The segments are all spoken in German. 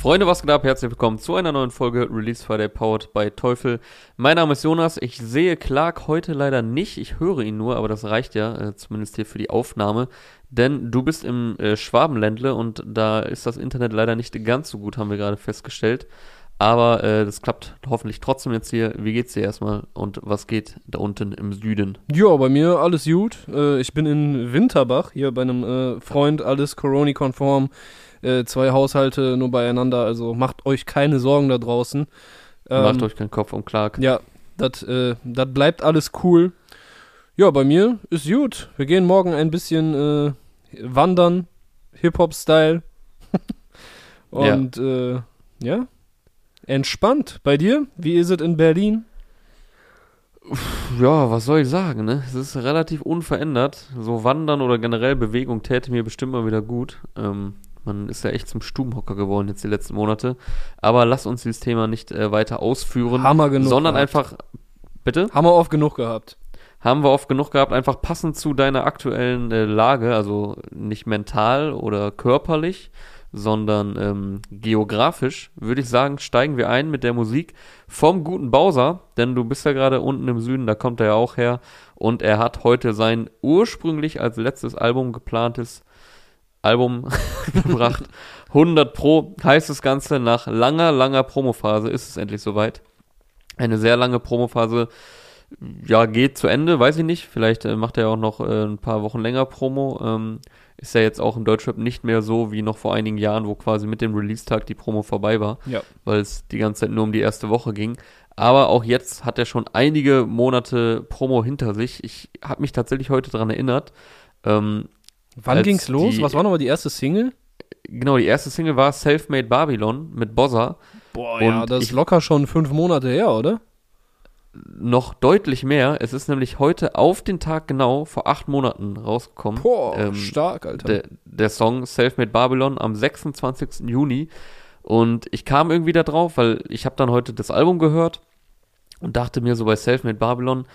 Freunde, was geht ab? Herzlich willkommen zu einer neuen Folge Release Friday Powered by Teufel. Mein Name ist Jonas. Ich sehe Clark heute leider nicht. Ich höre ihn nur, aber das reicht ja, äh, zumindest hier für die Aufnahme. Denn du bist im äh, Schwabenländle und da ist das Internet leider nicht ganz so gut, haben wir gerade festgestellt. Aber äh, das klappt hoffentlich trotzdem jetzt hier. Wie geht's dir erstmal und was geht da unten im Süden? Ja, bei mir alles gut. Äh, ich bin in Winterbach, hier bei einem äh, Freund, alles Corona-konform. Äh, zwei Haushalte nur beieinander, also macht euch keine Sorgen da draußen. Ähm, Macht euch keinen Kopf um Clark. Ja, das äh, das bleibt alles cool. Ja, bei mir ist gut. Wir gehen morgen ein bisschen äh, wandern, Hip-Hop-Style. Und ja. Äh, ja, entspannt. Bei dir? Wie ist es in Berlin? Ja, was soll ich sagen, ne? Es ist relativ unverändert. So Wandern oder generell Bewegung täte mir bestimmt mal wieder gut. Ähm, man ist ja echt zum Stubenhocker geworden jetzt die letzten Monate. Aber lass uns dieses Thema nicht äh, weiter ausführen. Hammer genug. Sondern gehabt. einfach. Bitte? Haben wir oft genug gehabt. Haben wir oft genug gehabt, einfach passend zu deiner aktuellen äh, Lage, also nicht mental oder körperlich, sondern ähm, geografisch, würde ich sagen, steigen wir ein mit der Musik vom guten Bowser, denn du bist ja gerade unten im Süden, da kommt er ja auch her und er hat heute sein ursprünglich als letztes Album geplantes Album gebracht. 100 Pro heißt das Ganze, nach langer, langer Promophase ist es endlich soweit. Eine sehr lange Promophase, ja, geht zu Ende, weiß ich nicht. Vielleicht äh, macht er auch noch äh, ein paar Wochen länger Promo. Ähm, ist ja jetzt auch im Deutschrap nicht mehr so wie noch vor einigen Jahren, wo quasi mit dem Release-Tag die Promo vorbei war, ja. weil es die ganze Zeit nur um die erste Woche ging. Aber auch jetzt hat er schon einige Monate Promo hinter sich. Ich habe mich tatsächlich heute daran erinnert. Ähm, Wann ging's los? Die, Was war nochmal die erste Single? Genau, die erste Single war Selfmade Babylon mit Bossa. Boah, ja, das ist locker schon fünf Monate her, oder? noch deutlich mehr. Es ist nämlich heute auf den Tag genau vor acht Monaten rausgekommen. Boah, ähm, stark, Alter. Der, der Song Selfmade Babylon am 26. Juni. Und ich kam irgendwie da drauf, weil ich habe dann heute das Album gehört und dachte mir so bei Selfmade Babylon,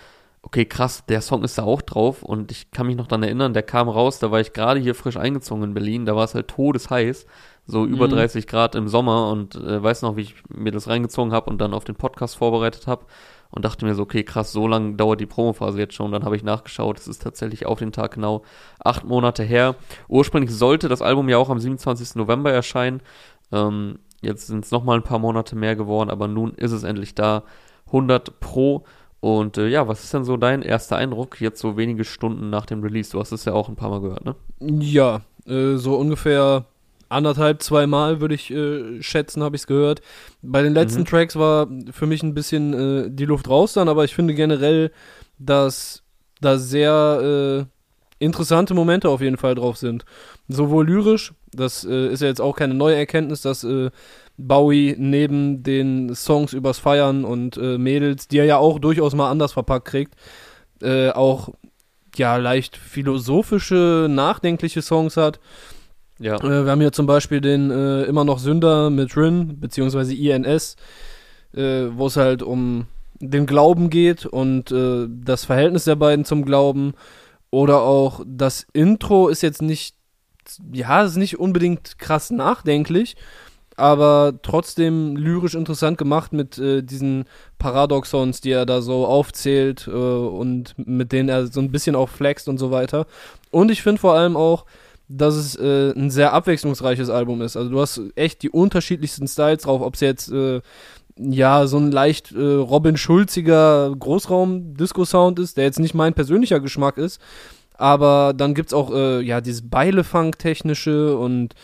okay, krass, der Song ist da auch drauf und ich kann mich noch daran erinnern, der kam raus, da war ich gerade hier frisch eingezogen in Berlin, da war es halt todesheiß, so über mhm. 30 Grad im Sommer und äh, weiß noch, wie ich mir das reingezogen habe und dann auf den Podcast vorbereitet habe und dachte mir so, okay, krass, so lange dauert die Promophase jetzt schon. Dann habe ich nachgeschaut, es ist tatsächlich auf den Tag genau acht Monate her. Ursprünglich sollte das Album ja auch am 27. November erscheinen. Ähm, jetzt sind es nochmal ein paar Monate mehr geworden, aber nun ist es endlich da. 100 Pro. Und äh, ja, was ist denn so dein erster Eindruck jetzt so wenige Stunden nach dem Release? Du hast es ja auch ein paar Mal gehört, ne? Ja, äh, so ungefähr anderthalb, zweimal würde ich äh, schätzen, habe ich es gehört. Bei den letzten mhm. Tracks war für mich ein bisschen äh, die Luft raus dann, aber ich finde generell, dass da sehr äh, interessante Momente auf jeden Fall drauf sind. Sowohl lyrisch, das äh, ist ja jetzt auch keine neue Erkenntnis, dass Bowie neben den Songs übers Feiern und äh, Mädels, die er ja auch durchaus mal anders verpackt kriegt, auch ja leicht philosophische, nachdenkliche Songs hat. Ja. Äh, wir haben hier zum Beispiel den äh, immer noch Sünder mit Rin, beziehungsweise INS, äh, wo es halt um den Glauben geht und äh, das Verhältnis der beiden zum Glauben. Oder auch das Intro ist jetzt nicht, ja, ist nicht unbedingt krass nachdenklich, aber trotzdem lyrisch interessant gemacht mit äh, diesen Paradoxons, die er da so aufzählt äh, und mit denen er so ein bisschen auch flext und so weiter. Und ich finde vor allem auch, dass es äh, ein sehr abwechslungsreiches Album ist. Also du hast echt die unterschiedlichsten Styles drauf, ob es jetzt äh, ja so ein leicht äh, Robin Schulziger Großraum-Disco-Sound ist, der jetzt nicht mein persönlicher Geschmack ist, aber dann gibt's auch äh, ja dieses Beilefunk-technische und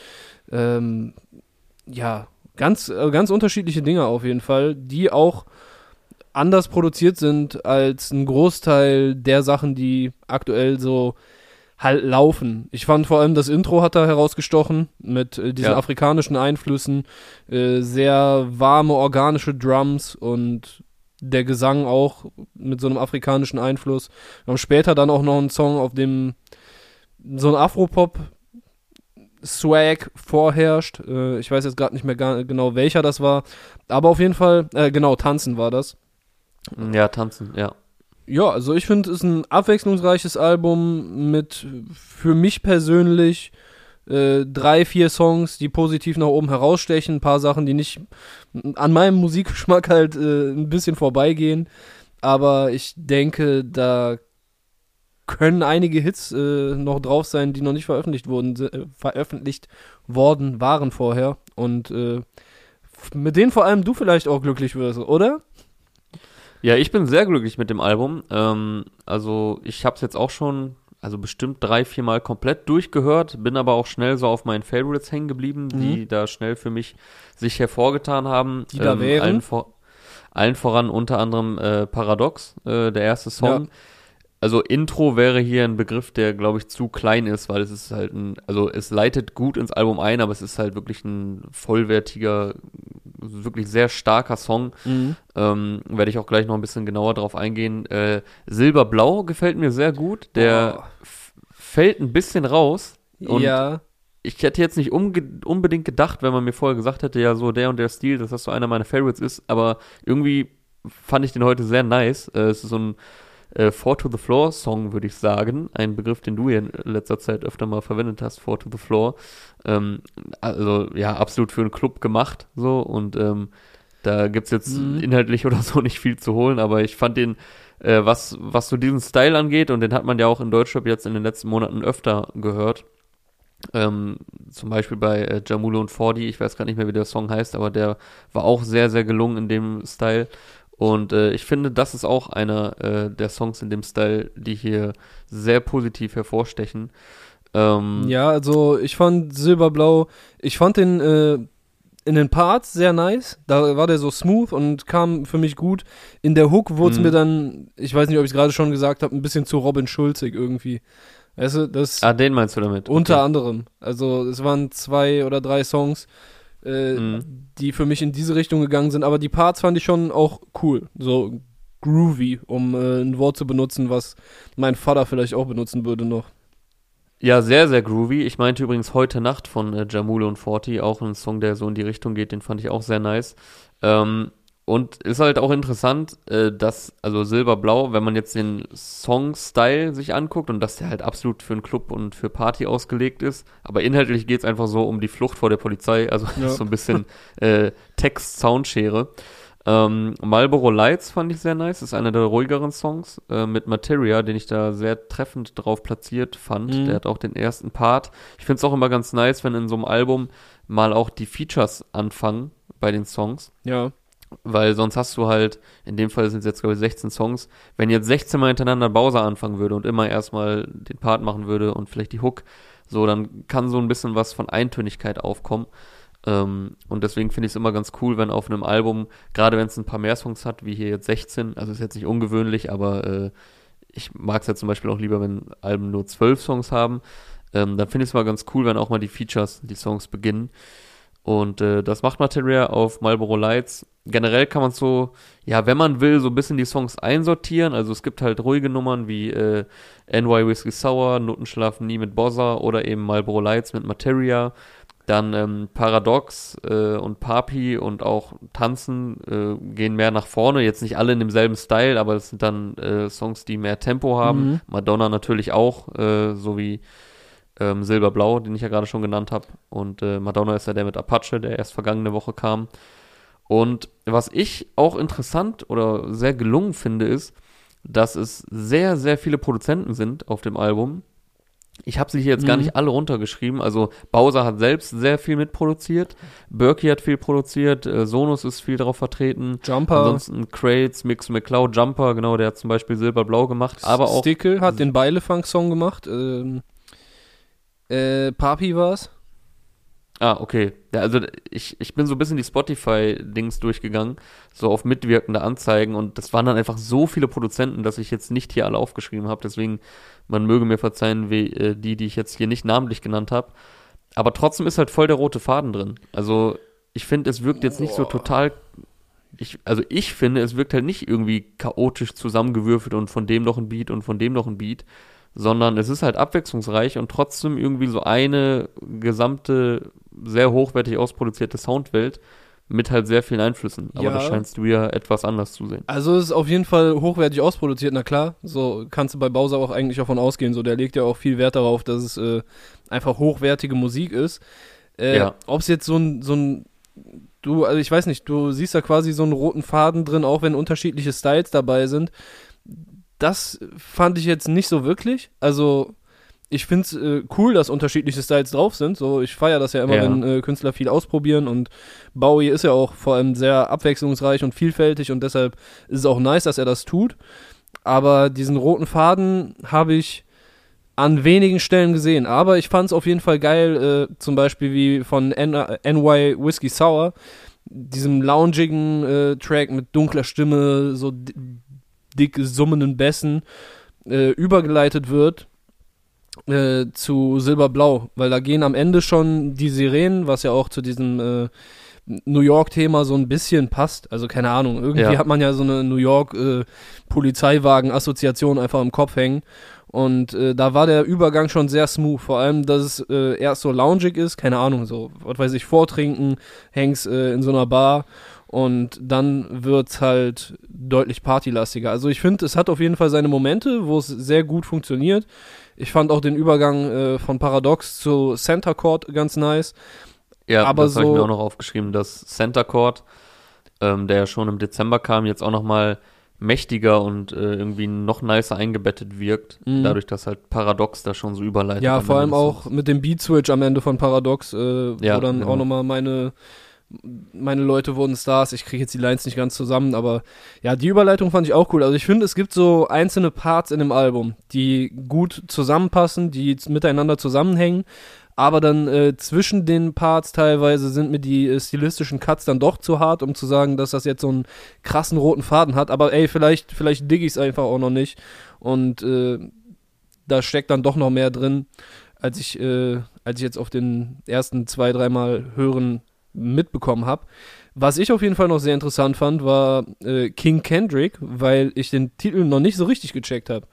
ähm, ja ganz äh, ganz unterschiedliche Dinge auf jeden Fall, die auch anders produziert sind als ein Großteil der Sachen, die aktuell so halt laufen. Ich fand vor allem das Intro hat da herausgestochen mit äh, diesen ja. afrikanischen Einflüssen, äh, sehr warme organische Drums und der Gesang auch mit so einem afrikanischen Einfluss. Wir haben später dann auch noch einen Song, auf dem so ein Afropop Swag vorherrscht. Äh, ich weiß jetzt gerade nicht mehr genau, welcher das war, aber auf jeden Fall, äh, genau, Tanzen war das. Ja, Tanzen, ja. Ja, also ich finde, es ist ein abwechslungsreiches Album mit für mich persönlich äh, drei, vier Songs, die positiv nach oben herausstechen, ein paar Sachen, die nicht an meinem Musikgeschmack halt äh, ein bisschen vorbeigehen. Aber ich denke, da können einige Hits äh, noch drauf sein, die noch nicht veröffentlicht wurden, äh, veröffentlicht worden waren vorher. Und äh, mit denen vor allem du vielleicht auch glücklich wirst, oder? Ja, ich bin sehr glücklich mit dem Album. Ähm, also ich habe es jetzt auch schon, also bestimmt drei, vier Mal komplett durchgehört, bin aber auch schnell so auf meinen Favorites hängen geblieben, mhm. die da schnell für mich sich hervorgetan haben. Die da ähm, wären? Allen, vor, allen, voran unter anderem äh, Paradox, äh, der erste Song. Ja also Intro wäre hier ein Begriff, der glaube ich zu klein ist, weil es ist halt ein, also es leitet gut ins Album ein, aber es ist halt wirklich ein vollwertiger, wirklich sehr starker Song. Mhm. Ähm, Werde ich auch gleich noch ein bisschen genauer drauf eingehen. Äh, Silberblau gefällt mir sehr gut. Der oh. fällt ein bisschen raus. Und ja. Ich hätte jetzt nicht unbedingt gedacht, wenn man mir vorher gesagt hätte, ja, so der und der Stil, dass das so einer meiner Favorites ist, aber irgendwie fand ich den heute sehr nice. Äh, es ist so ein äh, Four to the Floor Song, würde ich sagen. Ein Begriff, den du ja in letzter Zeit öfter mal verwendet hast, Four to the Floor. Ähm, also ja, absolut für einen Club gemacht, so und ähm, da gibt's jetzt mhm. inhaltlich oder so nicht viel zu holen, aber ich fand den, äh, was, was so diesen Style angeht, und den hat man ja auch in Deutschrap jetzt in den letzten Monaten öfter gehört. Ähm, zum Beispiel bei äh, Jamulo und Fordi, ich weiß gar nicht mehr, wie der Song heißt, aber der war auch sehr, sehr gelungen in dem Style. Und äh, ich finde, das ist auch einer äh, der Songs in dem Style, die hier sehr positiv hervorstechen. Ähm, ja, also ich fand Silberblau, ich fand den äh, in den Parts sehr nice. Da war der so smooth und kam für mich gut. In der Hook wurde es mhm. mir dann, ich weiß nicht, ob ich es gerade schon gesagt habe, ein bisschen zu Robin Schulzig irgendwie. Weißt du, das. Ah, den meinst du damit? Unter okay. anderem. Also es waren zwei oder drei Songs äh, mhm. die für mich in diese Richtung gegangen sind. Aber die Parts fand ich schon auch cool. So groovy, um äh, ein Wort zu benutzen, was mein Vater vielleicht auch benutzen würde noch. Ja, sehr, sehr groovy. Ich meinte übrigens heute Nacht von äh, Jamule und Forti, auch ein Song, der so in die Richtung geht, den fand ich auch sehr nice. Ähm, und ist halt auch interessant, äh, dass, also Silberblau, wenn man jetzt den Song-Style sich anguckt und dass der halt absolut für einen Club und für Party ausgelegt ist, aber inhaltlich geht es einfach so um die Flucht vor der Polizei, also ja. so ein bisschen äh, Text-Soundschere. Ähm, Marlboro Lights fand ich sehr nice, ist einer der ruhigeren Songs äh, mit Materia, den ich da sehr treffend drauf platziert fand. Mhm. Der hat auch den ersten Part. Ich finde es auch immer ganz nice, wenn in so einem Album mal auch die Features anfangen bei den Songs. Ja weil sonst hast du halt, in dem Fall sind es jetzt, glaube ich, 16 Songs. Wenn jetzt 16 Mal hintereinander Bowser anfangen würde und immer erstmal den Part machen würde und vielleicht die Hook, so, dann kann so ein bisschen was von Eintönigkeit aufkommen. Ähm, und deswegen finde ich es immer ganz cool, wenn auf einem Album, gerade wenn es ein paar mehr Songs hat, wie hier jetzt 16, also ist jetzt nicht ungewöhnlich, aber äh, ich mag es ja zum Beispiel auch lieber, wenn Alben nur 12 Songs haben. Ähm, dann finde ich es mal ganz cool, wenn auch mal die Features, die Songs beginnen. Und äh, das macht Materia auf Marlboro Lights. Generell kann man so, ja, wenn man will, so ein bisschen die Songs einsortieren. Also es gibt halt ruhige Nummern wie äh, NY Whiskey Sour, Notenschlafen nie mit Bozza oder eben Marlboro Lights mit Materia. Dann ähm, Paradox äh, und Papi und auch Tanzen äh, gehen mehr nach vorne. Jetzt nicht alle in demselben Style, aber es sind dann äh, Songs, die mehr Tempo haben. Mhm. Madonna natürlich auch, äh, so wie ähm, Silberblau, den ich ja gerade schon genannt habe. Und äh, Madonna ist ja der mit Apache, der erst vergangene Woche kam. Und was ich auch interessant oder sehr gelungen finde, ist, dass es sehr, sehr viele Produzenten sind auf dem Album. Ich habe sie hier jetzt mhm. gar nicht alle runtergeschrieben. Also Bowser hat selbst sehr viel mitproduziert. Berkey hat viel produziert. Äh, Sonus ist viel darauf vertreten. Jumper. Ansonsten Crates, Mix McCloud, Jumper, genau, der hat zum Beispiel Silberblau gemacht. Aber auch. Stickle hat den Beilefunk-Song gemacht. Ähm, äh, Papi war's. Ah, okay. Ja, also ich, ich bin so ein bisschen die Spotify-Dings durchgegangen, so auf mitwirkende Anzeigen und das waren dann einfach so viele Produzenten, dass ich jetzt nicht hier alle aufgeschrieben habe. Deswegen, man möge mir verzeihen, wie, äh, die, die ich jetzt hier nicht namentlich genannt habe. Aber trotzdem ist halt voll der rote Faden drin. Also ich finde, es wirkt jetzt nicht so total. Ich, also ich finde, es wirkt halt nicht irgendwie chaotisch zusammengewürfelt und von dem noch ein Beat und von dem noch ein Beat, sondern es ist halt abwechslungsreich und trotzdem irgendwie so eine gesamte, sehr hochwertig ausproduzierte Soundwelt mit halt sehr vielen Einflüssen. Aber Ja. das scheinst du ja etwas anders zu sehen. Also es ist auf jeden Fall hochwertig ausproduziert, na klar. So kannst du bei Bowser auch eigentlich davon ausgehen. So, der legt ja auch viel Wert darauf, dass es äh, einfach hochwertige Musik ist. Äh, Ja. Ob es jetzt so ein, so ein, du, also ich weiß nicht, du siehst da quasi so einen roten Faden drin, auch wenn unterschiedliche Styles dabei sind. Das fand ich jetzt nicht so wirklich. Also ich finde es äh, cool, dass unterschiedliche Styles drauf sind. So, ich feiere das ja immer, Ja. wenn äh, Künstler viel ausprobieren und Bowie ist ja auch vor allem sehr abwechslungsreich und vielfältig und deshalb ist es auch nice, dass er das tut. Aber diesen roten Faden habe ich an wenigen Stellen gesehen. Aber ich fand es auf jeden Fall geil, äh, zum Beispiel wie von N NY Whiskey Sour, diesem loungigen äh, Track mit dunkler Stimme, so dick summenden Bässen, äh, übergeleitet wird äh, zu Silberblau, weil da gehen am Ende schon die Sirenen, was ja auch zu diesem äh, New York-Thema so ein bisschen passt. Also keine Ahnung, irgendwie Ja. hat man ja so eine New York äh, einfach im Kopf hängen. Und äh, da war der Übergang schon sehr smooth. Vor allem, dass es äh, erst so loungig ist, keine Ahnung, so, was weiß ich, vortrinken, hängst äh, in so einer Bar und dann wird's halt deutlich partylastiger. Also ich finde, es hat auf jeden Fall seine Momente, wo es sehr gut funktioniert. Ich fand auch den Übergang äh, von Paradox zu Center Court ganz nice. Ja, Aber das habe ich so- mir auch noch aufgeschrieben, dass Center Court, ähm, der ja schon im Dezember kam, jetzt auch nochmal mächtiger und äh, irgendwie noch nicer eingebettet wirkt, Mhm. dadurch, dass halt Paradox da schon so überleitet. Ja, vor allem auch mit dem Beat Switch am Ende von Paradox, äh, Ja, wo dann genau. auch nochmal meine meine Leute wurden Stars. Ich kriege jetzt die Lines nicht ganz zusammen, aber ja, die Überleitung fand ich auch cool. Also ich finde, es gibt so einzelne Parts in dem Album, die gut zusammenpassen, die miteinander zusammenhängen. Aber dann äh, zwischen den Parts teilweise sind mir die äh, stilistischen Cuts dann doch zu hart, um zu sagen, dass das jetzt so einen krassen roten Faden hat. Aber ey, vielleicht, vielleicht digg ich es einfach auch noch nicht. Und äh, da steckt dann doch noch mehr drin, als ich, äh, als ich jetzt auf den ersten zwei, dreimal hören mitbekommen habe. Was ich auf jeden Fall noch sehr interessant fand, war äh, King Kendrick, weil ich den Titel noch nicht so richtig gecheckt habe.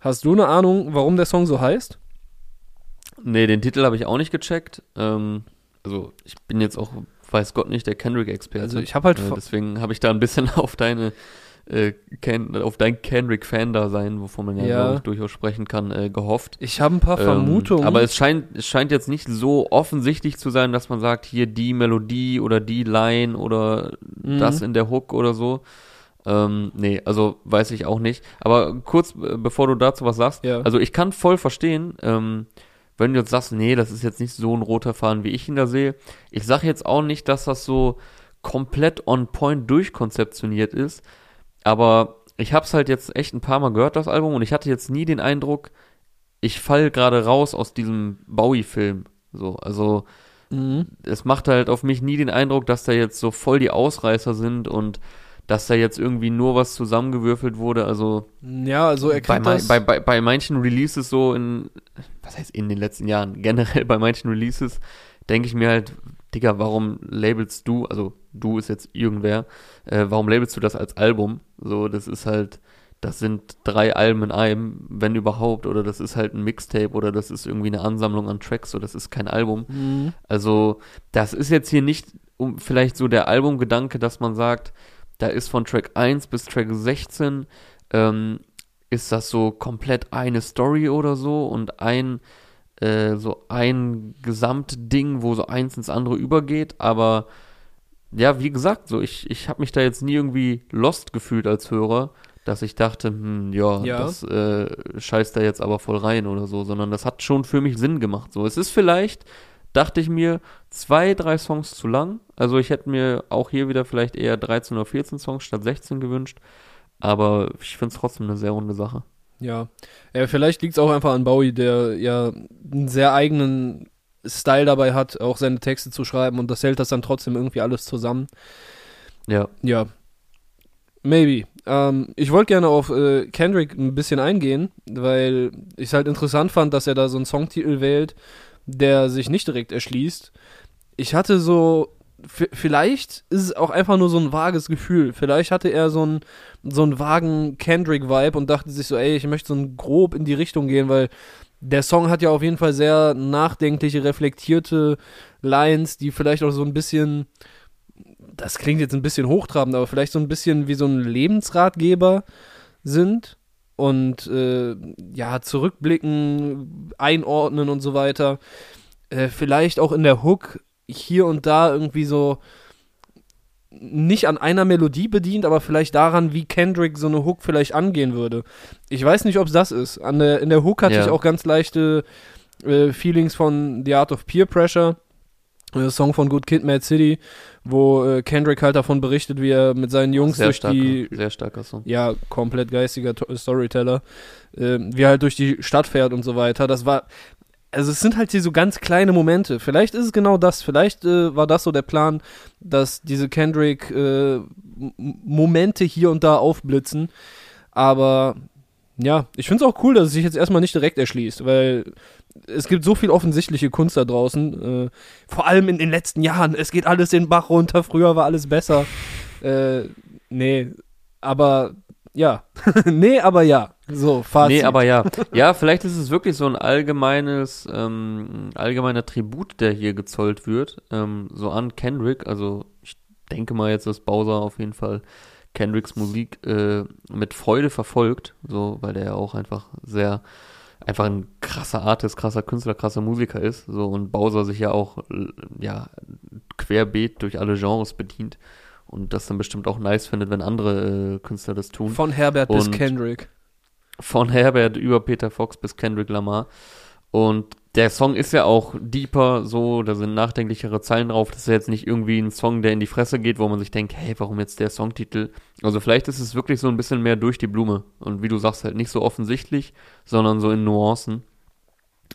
Hast du eine Ahnung, warum der Song so heißt? Nee, den Titel habe ich auch nicht gecheckt. Ähm, also ich bin jetzt auch, weiß Gott nicht, der Kendrick-Experte. Also ich habe halt äh, deswegen habe ich da ein bisschen auf deine äh, Ken, auf dein Kendrick-Fan-Dasein, wovon man ja, Ja. ich, durchaus sprechen kann, äh, gehofft. Ich habe ein paar Vermutungen. Ähm, aber es scheint, es scheint jetzt nicht so offensichtlich zu sein, dass man sagt, hier die Melodie oder die Line oder Mhm. das in der Hook oder so. Ähm, nee, also weiß ich auch nicht. Aber kurz, äh, bevor du dazu was sagst, Ja. also ich kann voll verstehen, ähm, wenn du jetzt sagst, nee, das ist jetzt nicht so ein roter Faden, wie ich ihn da sehe. Ich sage jetzt auch nicht, dass das so komplett on point durchkonzeptioniert ist, aber ich habe es halt jetzt echt ein paar Mal gehört, das Album, und ich hatte jetzt nie den Eindruck, ich fall gerade raus aus diesem Bowie-Film. So, also Mhm. es macht halt auf mich nie den Eindruck, dass da jetzt so voll die Ausreißer sind und dass da jetzt irgendwie nur was zusammengewürfelt wurde. Also Ja, also er bei, das. bei, bei, bei manchen Releases so in, was heißt in den letzten Jahren, generell bei manchen Releases denke ich mir halt, Digga, warum labelst du, also du ist jetzt irgendwer, äh, warum labelst du das als Album? So, das ist halt, das sind drei Alben in einem, wenn überhaupt, oder das ist halt ein Mixtape oder das ist irgendwie eine Ansammlung an Tracks, so das ist kein Album. Mhm. Also, das ist jetzt hier nicht um vielleicht so der Albumgedanke, dass man sagt, da ist von Track 1 bis Track 16, ähm, ist das so komplett eine Story oder so und ein, äh, so ein Gesamtding, wo so eins ins andere übergeht, aber ja, wie gesagt, so ich, ich habe mich da jetzt nie irgendwie lost gefühlt als Hörer, dass ich dachte, hm, ja, Ja. das äh, scheißt da jetzt aber voll rein oder so, sondern das hat schon für mich Sinn gemacht. So, es ist vielleicht, dachte ich mir, zwei, drei Songs zu lang. Also ich hätte mir auch hier wieder vielleicht eher 13 oder 14 Songs statt 16 gewünscht. Aber ich finde es trotzdem eine sehr runde Sache. Ja. ja vielleicht liegt es auch einfach an Bowie, der ja einen sehr eigenen Style dabei hat, auch seine Texte zu schreiben und das hält das dann trotzdem irgendwie alles zusammen. Ja, Ja. Maybe. Ähm, ich wollte gerne auf äh, Kendrick ein bisschen eingehen, weil ich es halt interessant fand, dass er da so einen Songtitel wählt, der sich nicht direkt erschließt. Ich hatte so, vielleicht ist es auch einfach nur so ein vages Gefühl. Vielleicht hatte er so einen, so einen vagen Kendrick-Vibe und dachte sich so, ey, ich möchte so ein grob in die Richtung gehen, weil der Song hat ja auf jeden Fall sehr nachdenkliche, reflektierte Lines, die vielleicht auch so ein bisschen das klingt jetzt ein bisschen hochtrabend, aber vielleicht so ein bisschen wie so ein Lebensratgeber sind und äh, ja, zurückblicken, einordnen und so weiter. Äh, vielleicht auch in der Hook hier und da irgendwie so nicht an einer Melodie bedient, aber vielleicht daran, wie Kendrick so eine Hook vielleicht angehen würde. Ich weiß nicht, ob es das ist. An der, in der Hook hatte Ja. ich auch ganz leichte äh, Feelings von The Art of Peer Pressure, äh, Song von Good Kid, Mad City, wo äh, Kendrick halt davon berichtet, wie er mit seinen Jungs sehr durch starker, die sehr starker Song. ja, komplett geistiger To- Storyteller, äh, wie er halt durch die Stadt fährt und so weiter. Das war, also es sind halt hier so ganz kleine Momente. Vielleicht ist es genau das. Vielleicht äh, war das so der Plan, dass diese Kendrick äh, hier und da aufblitzen. Aber ja, ich finde es auch cool, dass es sich jetzt erstmal nicht direkt erschließt, weil es gibt so viel offensichtliche Kunst da draußen. Äh, vor allem in den letzten Jahren. Es geht alles den Bach runter. Früher war alles besser. Äh, nee, aber ja. nee, aber ja. So, Fazit. Nee, aber ja. Ja, vielleicht ist es wirklich so ein allgemeines, ähm, allgemeiner Tribut, der hier gezollt wird, ähm, so an Kendrick. Also ich denke mal jetzt, dass Bowser auf jeden Fall Kendricks Musik äh, mit Freude verfolgt, so, weil der ja auch einfach sehr, einfach ein krasser Artist, krasser Künstler, krasser Musiker ist, so, und Bowser sich ja auch, ja, querbeet durch alle Genres bedient und das dann bestimmt auch nice findet, wenn andere äh, Künstler das tun. Von Herbert bis Und- Kendrick. Von Herbert über Peter Fox bis Kendrick Lamar. Und der Song ist ja auch deeper, so, da sind nachdenklichere Zeilen drauf. Das ist ja jetzt nicht irgendwie ein Song, der in die Fresse geht, wo man sich denkt, hey, warum jetzt der Songtitel? Also vielleicht ist es wirklich so ein bisschen mehr durch die Blume. Und wie du sagst, halt nicht so offensichtlich, sondern so in Nuancen.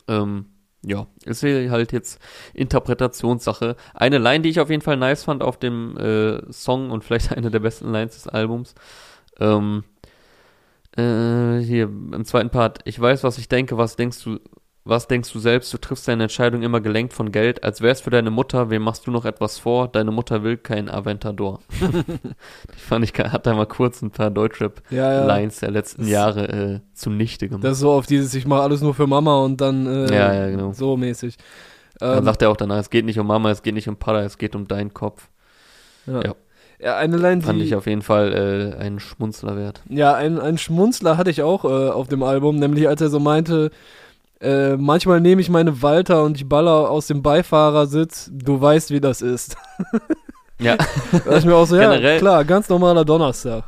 Ähm, ja, ist halt jetzt Interpretationssache. Eine Line, die ich auf jeden Fall nice fand auf dem äh, Song und vielleicht eine der besten Lines des Albums. Ähm, äh, hier im zweiten Part. Ich weiß, was ich denke. Was denkst du? Was denkst du selbst? Du triffst deine Entscheidung immer gelenkt von Geld. Als wär's für deine Mutter. Wem machst du noch etwas vor? Deine Mutter will kein Aventador. Die fand ich, hat da mal kurz ein paar Deutschrap-Lines Ja, ja. der letzten Das- Jahre äh, zunichte gemacht. Das ist so auf dieses, ich mache alles nur für Mama und dann äh, Ja, ja, genau. so mäßig. Dann Ähm, sagt er auch danach, es geht nicht um Mama, es geht nicht um Pada, es geht um deinen Kopf. ja. ja. ja, eine Line, Fand die, ich auf jeden Fall äh, einen Schmunzler wert. Ja, ein, ein Schmunzler hatte ich auch äh, auf dem Album, nämlich als er so meinte, äh, manchmal nehme ich meine Walter und ich baller aus dem Beifahrersitz, du weißt, wie das ist. Ja, Da ist mir auch so, ja, Generell- klar, ganz normaler Donnerstag.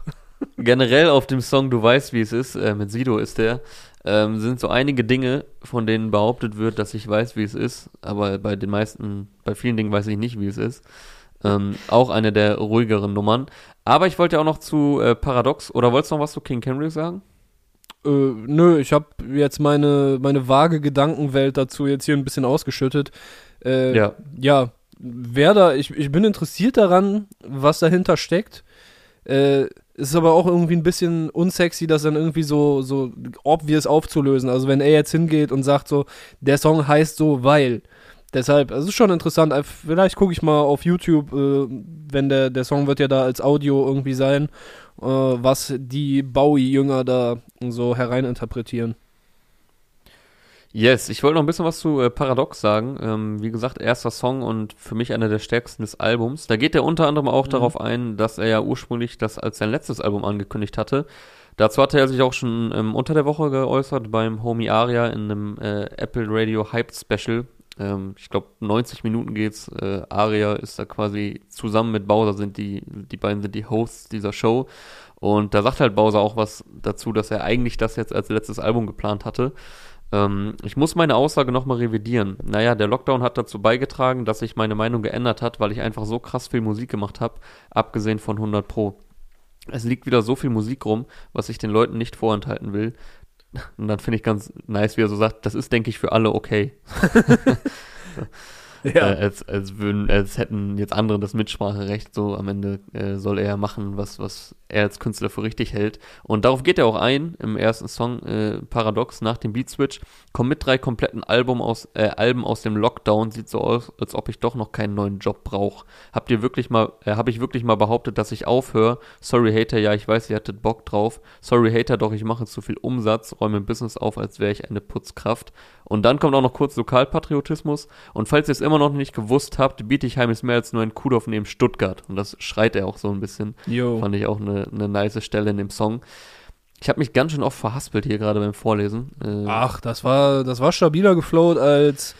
generell auf dem Song Du weißt, wie es ist, äh, mit Sido ist der, ähm, sind so einige Dinge, von denen behauptet wird, dass ich weiß, wie es ist, aber bei den meisten, bei vielen Dingen weiß ich nicht, wie es ist. Ähm, auch eine der ruhigeren Nummern. Aber ich wollte ja auch noch zu äh, Paradox, oder wolltest du noch was zu King Kendrick sagen? Äh, nö, ich habe jetzt meine, meine vage Gedankenwelt dazu jetzt hier ein bisschen ausgeschüttet. Äh, Ja. Ja, wer da, ich, ich bin interessiert daran, was dahinter steckt. Äh, ist aber auch irgendwie ein bisschen unsexy, das dann irgendwie so, so obvious aufzulösen. Also wenn er jetzt hingeht und sagt so, der Song heißt so, weil. Deshalb, es ist schon interessant. Äh, Vielleicht gucke ich mal auf YouTube, äh, wenn der, der Song wird ja da als Audio irgendwie sein, äh, was die Bowie-Jünger da so hereininterpretieren. Yes, ich wollte noch ein bisschen was zu äh, Paradox sagen. Ähm, wie gesagt, erster Song und für mich einer der stärksten des Albums. Da geht er unter anderem auch Mhm. darauf ein, dass er ja ursprünglich das als sein letztes Album angekündigt hatte. Dazu hatte er sich auch schon ähm, unter der Woche geäußert beim Homie Aria in einem äh, Apple Radio Hyped Special. Ähm, ich glaube, 90 Minuten geht's. Äh, Aria ist da quasi zusammen mit Bowser sind die, die beiden sind die Hosts dieser Show. Und da sagt halt Bowser auch was dazu, dass er eigentlich das jetzt als letztes Album geplant hatte. Ähm, ich muss meine Aussage nochmal revidieren. Naja, der Lockdown hat dazu beigetragen, dass sich meine Meinung geändert hat, weil ich einfach so krass viel Musik gemacht habe, abgesehen von 100 Pro. Es liegt wieder so viel Musik rum, was ich den Leuten nicht vorenthalten will. Und dann finde ich ganz nice, wie er so sagt, das ist, denke ich, für alle okay. Äh, als, als, würden, als hätten jetzt andere das Mitspracherecht, so am Ende äh, soll er machen, was, was er als Künstler für richtig hält. Und darauf geht er auch ein im ersten Song, äh, Paradox, nach dem Beat Switch. Komm mit drei kompletten Album aus, äh, Alben aus dem Lockdown. Sieht so aus, als ob ich doch noch keinen neuen Job brauche. Habt ihr wirklich mal, äh, habe ich wirklich mal behauptet, dass ich aufhöre? Sorry Hater, ja, ich weiß, ihr hattet Bock drauf. Sorry Hater, doch ich mache zu viel Umsatz, räume ein Business auf, als wäre ich eine Putzkraft. Und dann kommt auch noch kurz Lokalpatriotismus. Und falls ihr es immer noch nicht gewusst habt, Bietigheim ist mehr als nur ein Kuhdorf neben Stuttgart. Und das schreit er auch so ein bisschen. Jo. Fand ich auch eine, eine nice Stelle in dem Song. Ich habe mich ganz schön oft verhaspelt hier gerade beim Vorlesen. Äh, Ach, das war, das war stabiler geflowt, als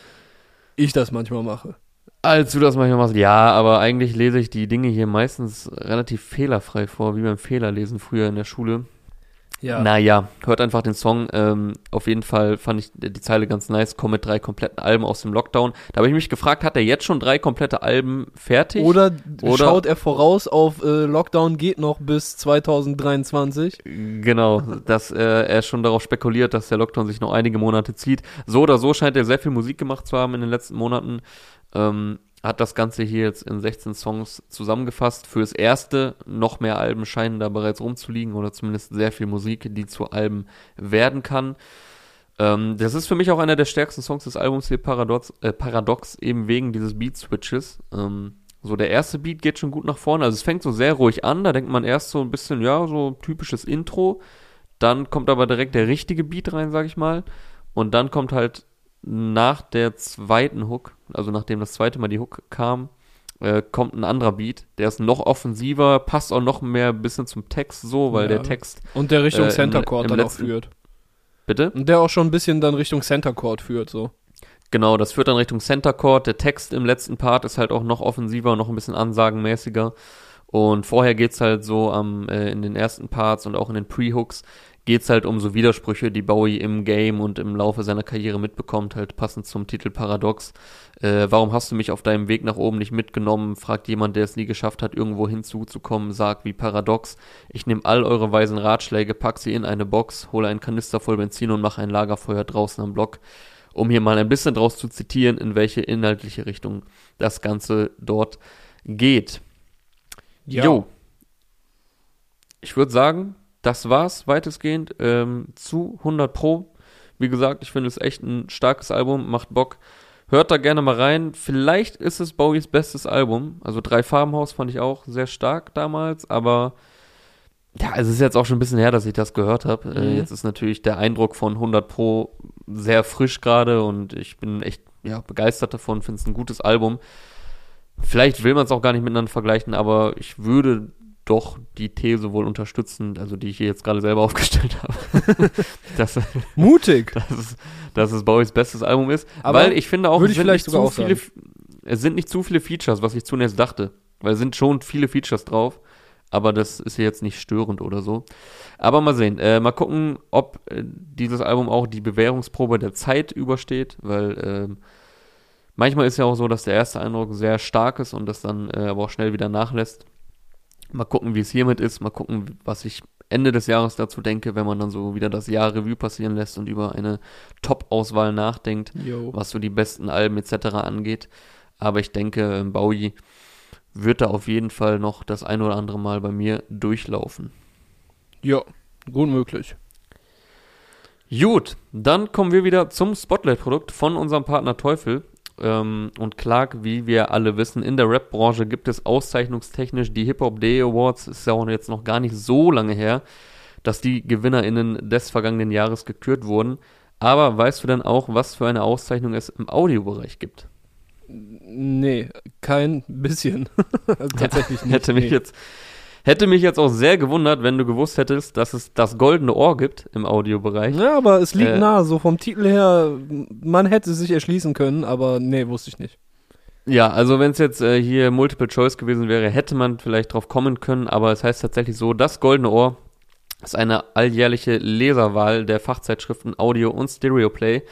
ich das manchmal mache. Als du das manchmal machst, ja, aber eigentlich lese ich die Dinge hier meistens relativ fehlerfrei vor, wie beim Fehlerlesen früher in der Schule. Ja. Naja, hört einfach den Song. Ähm, auf jeden Fall fand ich die Zeile ganz nice. Komm mit drei kompletten Alben aus dem Lockdown. Da habe ich mich gefragt, hat er jetzt schon drei komplette Alben fertig? Oder, Oder- schaut er voraus auf äh, Lockdown geht noch bis 2023? Genau, dass äh, er schon darauf spekuliert, dass der Lockdown sich noch einige Monate zieht. So oder so scheint er sehr viel Musik gemacht zu haben in den letzten Monaten. Ähm, hat das Ganze hier jetzt in 16 Songs zusammengefasst. Fürs erste noch mehr Alben scheinen da bereits rumzuliegen oder zumindest sehr viel Musik, die zu Alben werden kann. Ähm, das ist für mich auch einer der stärksten Songs des Albums hier, Paradox, äh, Paradox eben wegen dieses Beat-Switches. Ähm, so, der erste Beat geht schon gut nach vorne. Also es fängt so sehr ruhig an. Da denkt man erst so ein bisschen, ja, so typisches Intro. Dann kommt aber direkt der richtige Beat rein, sag ich mal. Und dann kommt halt nach der zweiten Hook, also nachdem das zweite Mal die Hook kam, äh, kommt ein anderer Beat. Der ist noch offensiver, passt auch noch mehr ein bisschen zum Text so, weil Ja. der Text, Und der Richtung Äh, Center im dann auch letzten- führt. bitte? Und der auch schon ein bisschen dann Richtung Center Court führt, so. Genau, das führt dann Richtung Center Court. Der Text im letzten Part ist halt auch noch offensiver, noch ein bisschen ansagenmäßiger. Und vorher geht's halt so am, äh, in den ersten Parts und auch in den Pre-Hooks geht's halt um so Widersprüche, die Bowie im Game und im Laufe seiner Karriere mitbekommt, halt passend zum Titel Paradox. Äh, warum hast du mich auf deinem Weg nach oben nicht mitgenommen? Fragt jemand, der es nie geschafft hat, irgendwo hinzuzukommen, sagt wie Paradox. Ich nehme all eure weisen Ratschläge, pack sie in eine Box, hole einen Kanister voll Benzin und mache ein Lagerfeuer draußen am Block um hier mal ein bisschen draus zu zitieren, in welche inhaltliche Richtung das Ganze dort geht. Jo. Ich würde sagen, das war's weitestgehend ähm, zu 100 Pro. Wie gesagt, ich finde es echt ein starkes Album, macht Bock. Hört da gerne mal rein. Vielleicht ist es Bowies bestes Album. Also drei Farbenhaus fand ich auch sehr stark damals, aber ja, es ist jetzt auch schon ein bisschen her, dass ich das gehört habe. Äh, Mhm. jetzt ist natürlich der Eindruck von 100 Pro sehr frisch gerade und ich bin echt ja, begeistert davon, finde es ein gutes Album. Vielleicht will man es auch gar nicht miteinander vergleichen, aber ich würde doch die These wohl unterstützen, also die ich hier jetzt gerade selber aufgestellt habe, dass, Mutig. dass, es, dass es Bowies bestes Album ist. Aber weil ich finde auch, würde ich sind, vielleicht nicht sogar zu auch viele, es sind nicht zu viele Features, was ich zunächst dachte. Weil es sind schon viele Features drauf, aber das ist ja jetzt nicht störend oder so. Aber mal sehen, äh, mal gucken, ob äh, dieses Album auch die Bewährungsprobe der Zeit übersteht, weil ähm, manchmal ist ja auch so, dass der erste Eindruck sehr stark ist und das dann äh, aber auch schnell wieder nachlässt. Mal gucken, wie es hiermit ist, mal gucken, was ich Ende des Jahres dazu denke, wenn man dann so wieder das Jahr Revue passieren lässt und über eine Top-Auswahl nachdenkt Jo. was so die besten Alben etc. angeht. Aber ich denke, Bowie wird da auf jeden Fall noch das ein oder andere Mal bei mir durchlaufen. Ja, gut möglich. Gut, dann kommen wir wieder zum Spotlight-Produkt von unserem Partner Teufel. Ähm, und Clark, wie wir alle wissen, in der Rap-Branche gibt es auszeichnungstechnisch die Hip-Hop Day Awards. Ist ja auch jetzt noch gar nicht so lange her, dass die GewinnerInnen des vergangenen Jahres gekürt wurden. Aber weißt du denn auch, was für eine Auszeichnung es im Audiobereich gibt? Nee, kein bisschen. tatsächlich nicht. Hätte mich nee. jetzt hätte mich jetzt auch sehr gewundert, wenn du gewusst hättest, dass es das goldene Ohr gibt im Audiobereich. Ja, aber es liegt Äh, nahe, so vom Titel her, man hätte es sich erschließen können, aber nee, wusste ich nicht. Ja, also wenn es jetzt äh, hier Multiple Choice gewesen wäre, hätte man vielleicht drauf kommen können, aber es heißt tatsächlich so, das goldene Ohr ist eine alljährliche Leserwahl der Fachzeitschriften Audio und Stereo Play.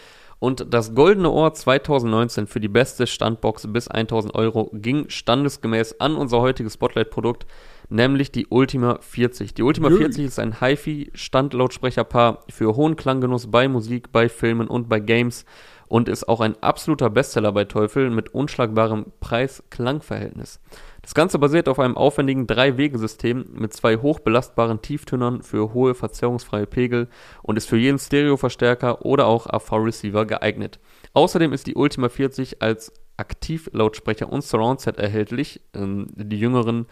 Und das Goldene Ohr 2019 für die beste Standbox bis 1000 Euro ging standesgemäß an unser heutiges Spotlight-Produkt, nämlich die Ultima 40. Die Ultima Jö. 40 ist ein HiFi-Standlautsprecherpaar für hohen Klanggenuss bei Musik, bei Filmen und bei Games und ist auch ein absoluter Bestseller bei Teufel mit unschlagbarem Preis-Klang-Verhältnis. Das Ganze basiert auf einem aufwendigen Drei-Wege-System mit zwei hochbelastbaren Tieftönern für hohe verzerrungsfreie Pegel und ist für jeden Stereo-Verstärker oder auch AV-Receiver geeignet. Außerdem ist die Ultima 40 als Aktivlautsprecher und Surround-Set erhältlich. Ähm, die Jüngeren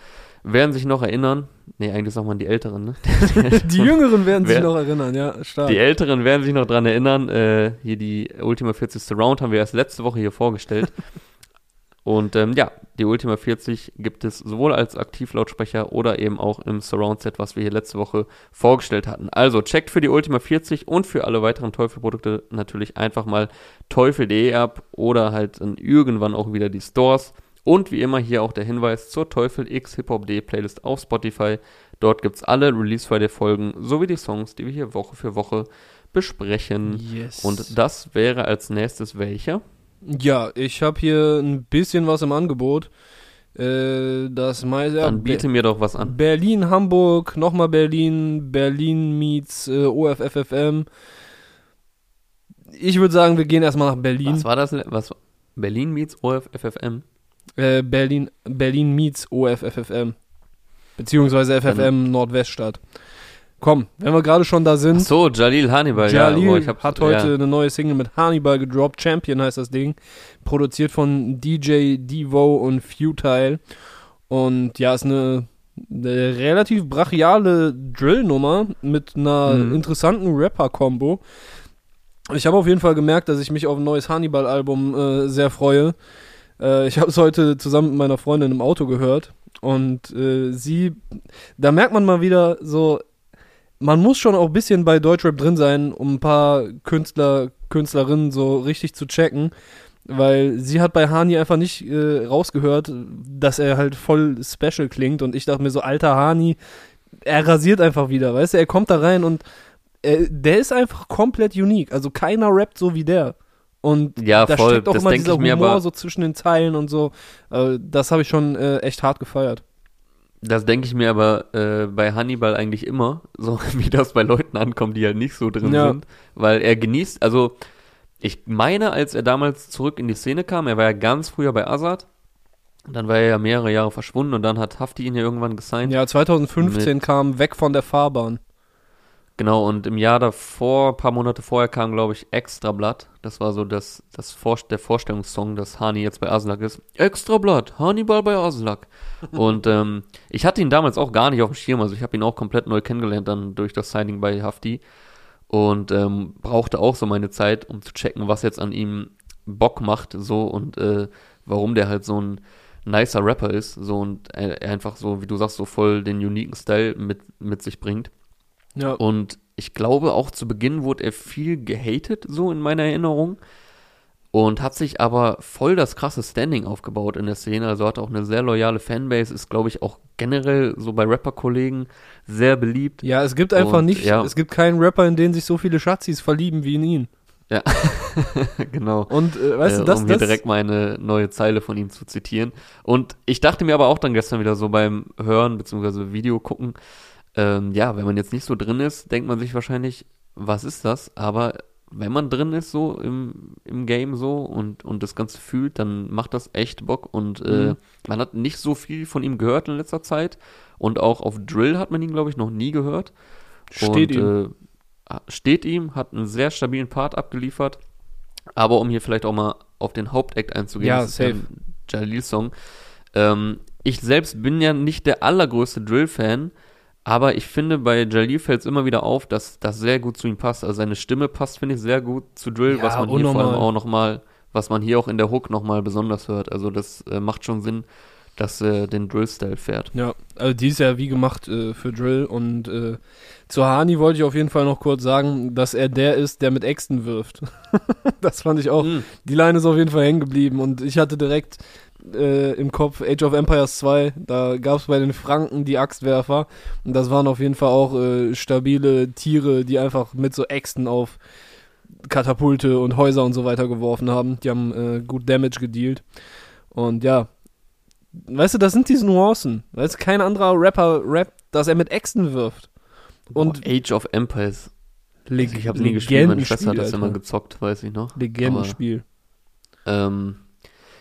werden sich noch erinnern. Nee, eigentlich sagt man die Älteren, ne? Die Jüngeren werden sich Wer- noch erinnern, ja, stark. Die Älteren werden sich noch dran erinnern. Äh, hier die Ultima 40 Surround haben wir erst letzte Woche hier vorgestellt. Und ähm, ja, die Ultima 40 gibt es sowohl als Aktivlautsprecher oder eben auch im Surround-Set, was wir hier letzte Woche vorgestellt hatten. Also checkt für die Ultima 40 und für alle weiteren Teufel-Produkte natürlich einfach mal teufel.de ab oder halt irgendwann auch wieder die Stores. Und wie immer hier auch der Hinweis zur Teufel X Hip Hop D Playlist auf Spotify. Dort gibt's alle Release Friday Folgen sowie die Songs, die wir hier Woche für Woche besprechen. yes. Und das wäre als nächstes welcher? ja, ich habe hier ein bisschen was im Angebot. Äh, das meiste. Dann biete mir doch was an. Berlin, Hamburg, nochmal Berlin, Berlin meets äh, OFFFM. Ich würde sagen, wir gehen erstmal nach Berlin. Was war das? Was? Berlin meets OFFFM? Äh, Berlin, Berlin meets OFFFM. Beziehungsweise FFM Nordweststadt. Komm, wenn wir gerade schon da sind. Ach so, Jalil Hannibal. Jalil ja, boah, hat heute Ja. eine neue Single mit Hannibal gedroppt. Champion heißt das Ding. Produziert von DJ Devo und Futile. Und ja, ist eine, eine relativ brachiale Drill-Nummer mit einer Mhm. interessanten Rapper-Kombo. Ich habe auf jeden Fall gemerkt, dass ich mich auf ein neues Hannibal-Album äh, sehr freue. Äh, ich habe es heute zusammen mit meiner Freundin im Auto gehört. Und äh, sie, da merkt man mal wieder so, man muss schon auch ein bisschen bei Deutschrap drin sein, um ein paar Künstler, Künstlerinnen so richtig zu checken. Weil sie hat bei Hani einfach nicht äh, rausgehört, dass er halt voll special klingt. Und ich dachte mir so, alter Hani, er rasiert einfach wieder, weißt du? Er kommt da rein und äh, der ist einfach komplett unique. Also keiner rappt so wie der. Und Ja, da voll. steckt auch Das immer dieser ich mir Humor so zwischen den Zeilen und so. Äh, das habe ich schon äh, echt hart gefeiert. Das denke ich mir aber äh, bei Hannibal eigentlich immer, so wie das bei Leuten ankommt, die halt nicht so drin Ja. sind. Weil er genießt, also ich meine, als er damals zurück in die Szene kam, er war ja ganz früher bei Azad. Dann war er ja mehrere Jahre verschwunden und dann hat Hafti ihn ja irgendwann gesigned. Ja, 2015 kam weg von der Fahrbahn. Genau, und im Jahr davor, ein paar Monate vorher kam, glaube ich, Extrablatt. Das war so das, das Vor der Vorstellungssong, dass Hani jetzt bei Aslak ist. Extrablatt, Hannibal bei Aslak. und ähm, ich hatte ihn damals auch gar nicht auf dem Schirm, also ich habe ihn auch komplett neu kennengelernt dann durch das Signing bei Hafti. Und ähm, brauchte auch so meine Zeit, um zu checken, was jetzt an ihm Bock macht, so und äh, warum der halt so ein nicer Rapper ist, so und er einfach so, wie du sagst, so voll den uniken Style mit, mit sich bringt. Ja. Und ich glaube, auch zu Beginn wurde er viel gehatet, so in meiner Erinnerung. Und hat sich aber voll das krasse Standing aufgebaut in der Szene. Also hat auch eine sehr loyale Fanbase, ist, glaube ich, auch generell so bei Rapper-Kollegen sehr beliebt. Ja, es gibt einfach Und, nicht, ja. es gibt keinen Rapper, in den sich so viele Schatzis verlieben wie in ihn. Ja, genau. Und äh, weißt äh, du, das, um hier das direkt mal eine neue Zeile von ihm zu zitieren. Und ich dachte mir aber auch dann gestern wieder so beim Hören bzw. Video gucken, ähm, ja, wenn man jetzt nicht so drin ist, denkt man sich wahrscheinlich, was ist das? Aber wenn man drin ist so im, im Game so und, und das Ganze fühlt, dann macht das echt Bock. Und äh, Mhm. man hat nicht so viel von ihm gehört in letzter Zeit. Und auch auf Drill hat man ihn, glaube ich, noch nie gehört. steht und, ihm. Äh, steht ihm, hat einen sehr stabilen Part abgeliefert. Aber um hier vielleicht auch mal auf den Hauptakt einzugehen, Ja, das ist ein Jalil-Song. Ähm, ich selbst bin ja nicht der allergrößte Drill-Fan, aber ich finde, bei Jalil fällt es immer wieder auf, dass das sehr gut zu ihm passt. Also seine Stimme passt, finde ich, sehr gut zu Drill, Ja, was man hier vor allem auch nochmal, was man hier auch in der Hook nochmal besonders hört. Also das äh, macht schon Sinn, dass er den Drill-Style fährt. Ja, also die ist ja wie gemacht äh, für Drill und äh, zu Hani wollte ich auf jeden Fall noch kurz sagen, dass er der ist, der mit Äxten wirft. das fand ich auch. Mhm. Die Line ist auf jeden Fall hängen geblieben und ich hatte direkt äh, im Kopf Age of Empires 2, da gab es bei den Franken die Axtwerfer und das waren auf jeden Fall auch äh, stabile Tiere, die einfach mit so Äxten auf Katapulte und Häuser und so weiter geworfen haben. Die haben äh, gut Damage gedealt. Und ja, weißt du, das sind diese Nuancen. Weißt du, kein anderer Rapper rappt, dass er mit Äxten wirft. Und Boah, Age of Empires. Leg ich habe nie gespielt, meine Schwester hat das Alter. immer gezockt, weiß ich noch. Legendenspiel. Ähm,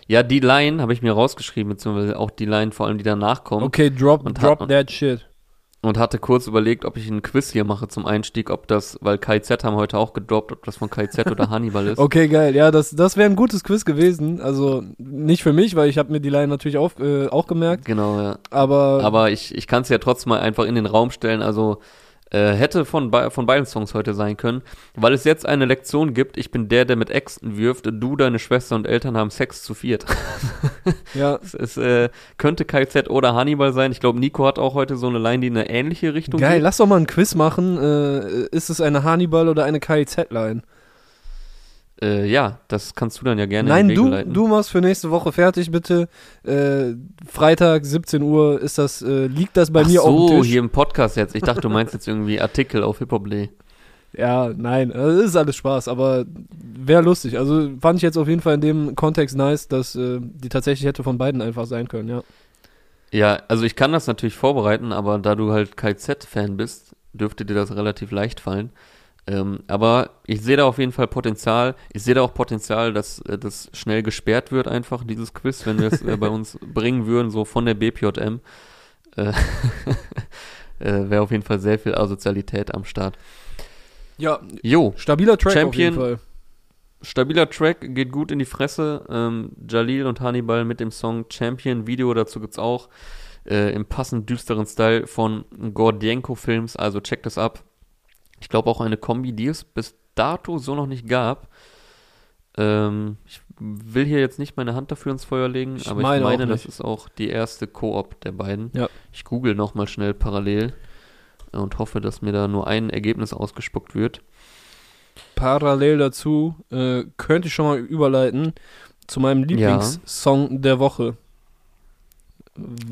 Ja, die Line habe ich mir rausgeschrieben, beziehungsweise auch die Line vor allem, die danach kommt. Okay, drop, drop hat- that shit. Und hatte kurz überlegt, ob ich einen Quiz hier mache zum Einstieg, ob das, weil KZ haben heute auch gedroppt, ob das von KZ oder Hannibal ist. Okay, geil. Ja, das, das wäre ein gutes Quiz gewesen. Also nicht für mich, weil ich habe mir die Line natürlich auf, äh, auch gemerkt. Genau, ja. Aber, Aber ich, ich kann es ja trotzdem mal einfach in den Raum stellen. Also äh, hätte von, von beiden Songs heute sein können, weil es jetzt eine Lektion gibt. Ich bin der, der mit Äxten wirft. Du, deine Schwester und Eltern haben Sex zu viert. ja, es es äh, könnte KZ oder Hannibal sein. Ich glaube, Nico hat auch heute so eine Line, die in eine ähnliche Richtung geil. geht. Lass doch mal ein Quiz machen. Äh, ist es eine Hannibal oder eine KIZ-Line? Äh, ja, das kannst du dann ja gerne Nein, du, leiten. du machst für nächste Woche fertig, bitte. Äh, Freitag, 17 Uhr, ist das, äh, liegt das bei Ach mir so, auf dem Tisch. hier im Podcast jetzt. Ich dachte, du meinst jetzt irgendwie Artikel auf hiphop.de. Ja, nein, äh, ist alles Spaß, aber wäre lustig. Also fand ich jetzt auf jeden Fall in dem Kontext nice, dass äh, die tatsächlich hätte von beiden einfach sein können, ja. Ja, also ich kann das natürlich vorbereiten, aber da du halt KZ-Fan bist, dürfte dir das relativ leicht fallen. Ähm, aber ich sehe da auf jeden Fall Potenzial. Ich sehe da auch Potenzial, dass äh, das schnell gesperrt wird, einfach dieses Quiz, wenn wir es äh, bei uns bringen würden, so von der BPJM. Äh, äh, Wäre auf jeden Fall sehr viel Asozialität am Start. Ja, Jo, stabiler Track Champion. auf jeden Fall. stabiler Track, geht gut in die Fresse. Ähm, Jalil und Hannibal mit dem Song Champion. Video dazu gibt's auch äh, im passend düsteren Style von Gordienko Films. Also checkt das ab. Ich glaube auch eine Kombi, die es bis dato so noch nicht gab. Ähm, ich will hier jetzt nicht meine Hand dafür ins Feuer legen, Ich aber meine ich meine, das ist auch die erste Koop der beiden. Ja. Ich google nochmal schnell parallel und hoffe, dass mir da nur ein Ergebnis ausgespuckt wird. Parallel dazu äh, könnte ich schon mal überleiten zu meinem Lieblingssong der Woche.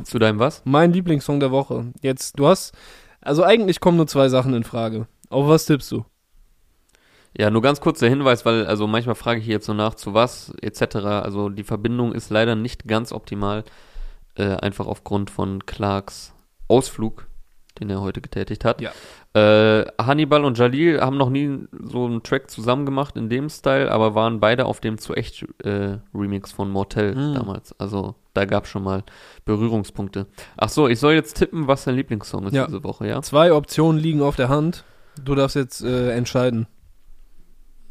Zu deinem was? Mein Lieblingssong der Woche. Jetzt, du hast, also eigentlich kommen nur zwei Sachen in Frage. Auf was tippst du? Ja, nur ganz kurzer Hinweis, weil also manchmal frage ich hier jetzt so nach zu was etc. Also die Verbindung ist leider nicht ganz optimal, äh, einfach aufgrund von Clarks Ausflug, den er heute getätigt hat. Ja. Äh, Hannibal und Jalil haben noch nie so einen Track zusammen gemacht in dem Style, aber waren beide auf dem zu echt äh, Remix von Mortel Mhm. damals. Also da gab schon mal Berührungspunkte. Ach so, ich soll jetzt tippen, was dein Lieblingssong ist Ja. diese Woche, ja? Zwei Optionen liegen auf der Hand. Du darfst jetzt äh, entscheiden.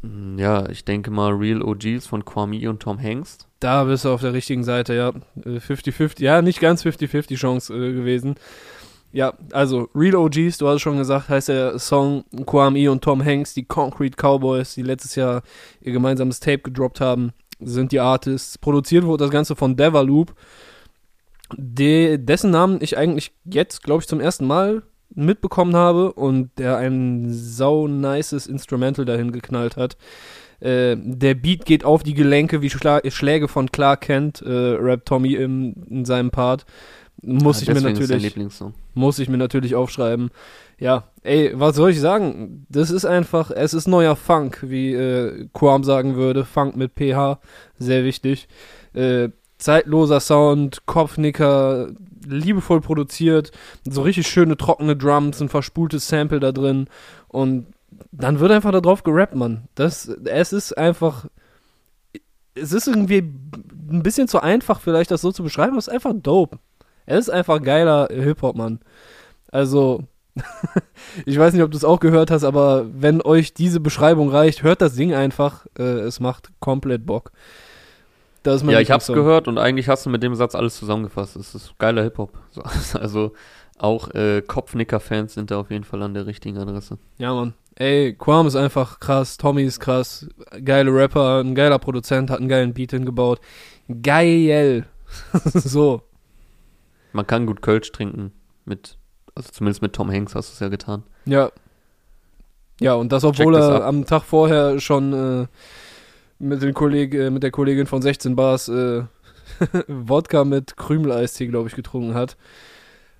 Mm, Ja, ich denke mal Real OGs von Kwame und Tom Hanks. Da bist du auf der richtigen Seite, ja. Äh, 50-50, ja, nicht ganz 50-50 Chance äh, gewesen. Ja, also Real OGs, du hast schon gesagt, heißt der Song Kwame und Tom Hanks, die Concrete Cowboys, die letztes Jahr ihr gemeinsames Tape gedroppt haben, sind die Artists. Produziert wurde das Ganze von Devalup, de, dessen Namen ich eigentlich jetzt, glaube ich, zum ersten Mal mitbekommen habe und der ein sau nices Instrumental dahin geknallt hat. Äh, der Beat geht auf die Gelenke wie Schla Schläge von Clark Kent, äh, Rap Tommy im, in seinem Part. Muss Ah, ich mir natürlich muss ich mir natürlich aufschreiben. Ja, ey, was soll ich sagen? Das ist einfach, es ist neuer Funk, wie äh, Quam sagen würde. Funk mit PH, sehr wichtig. Äh, zeitloser Sound, Kopfnicker, liebevoll produziert, so richtig schöne trockene Drums, ein verspultes Sample da drin und dann wird einfach da drauf gerappt, Mann. Das, es ist einfach, es ist irgendwie ein bisschen zu einfach vielleicht, das so zu beschreiben, aber es ist einfach dope. Es ist einfach geiler Hip-Hop, Mann. Also, ich weiß nicht, ob du es auch gehört hast, aber wenn euch diese Beschreibung reicht, hört das Ding einfach. Äh, es macht komplett Bock. Das ist mein Ja, ich hab's gehört und eigentlich hast du mit dem Satz alles zusammengefasst. Es ist geiler Hip-Hop. So, also auch äh, Kopfnicker-Fans sind da auf jeden Fall an der richtigen Adresse. Ja, Mann. Ey, Quam ist einfach krass, Tommy ist krass, geile Rapper, ein geiler Produzent, hat einen geilen Beat hingebaut. Geil. so. Man kann gut Kölsch trinken mit, also zumindest mit Tom Hanks hast du es ja getan. Ja. Ja, und das, obwohl er ab. am Tag vorher schon äh, mit, den Kolleg äh, mit der Kollegin von 16 Bars äh, Wodka mit Krümeleistee, glaube ich, getrunken hat.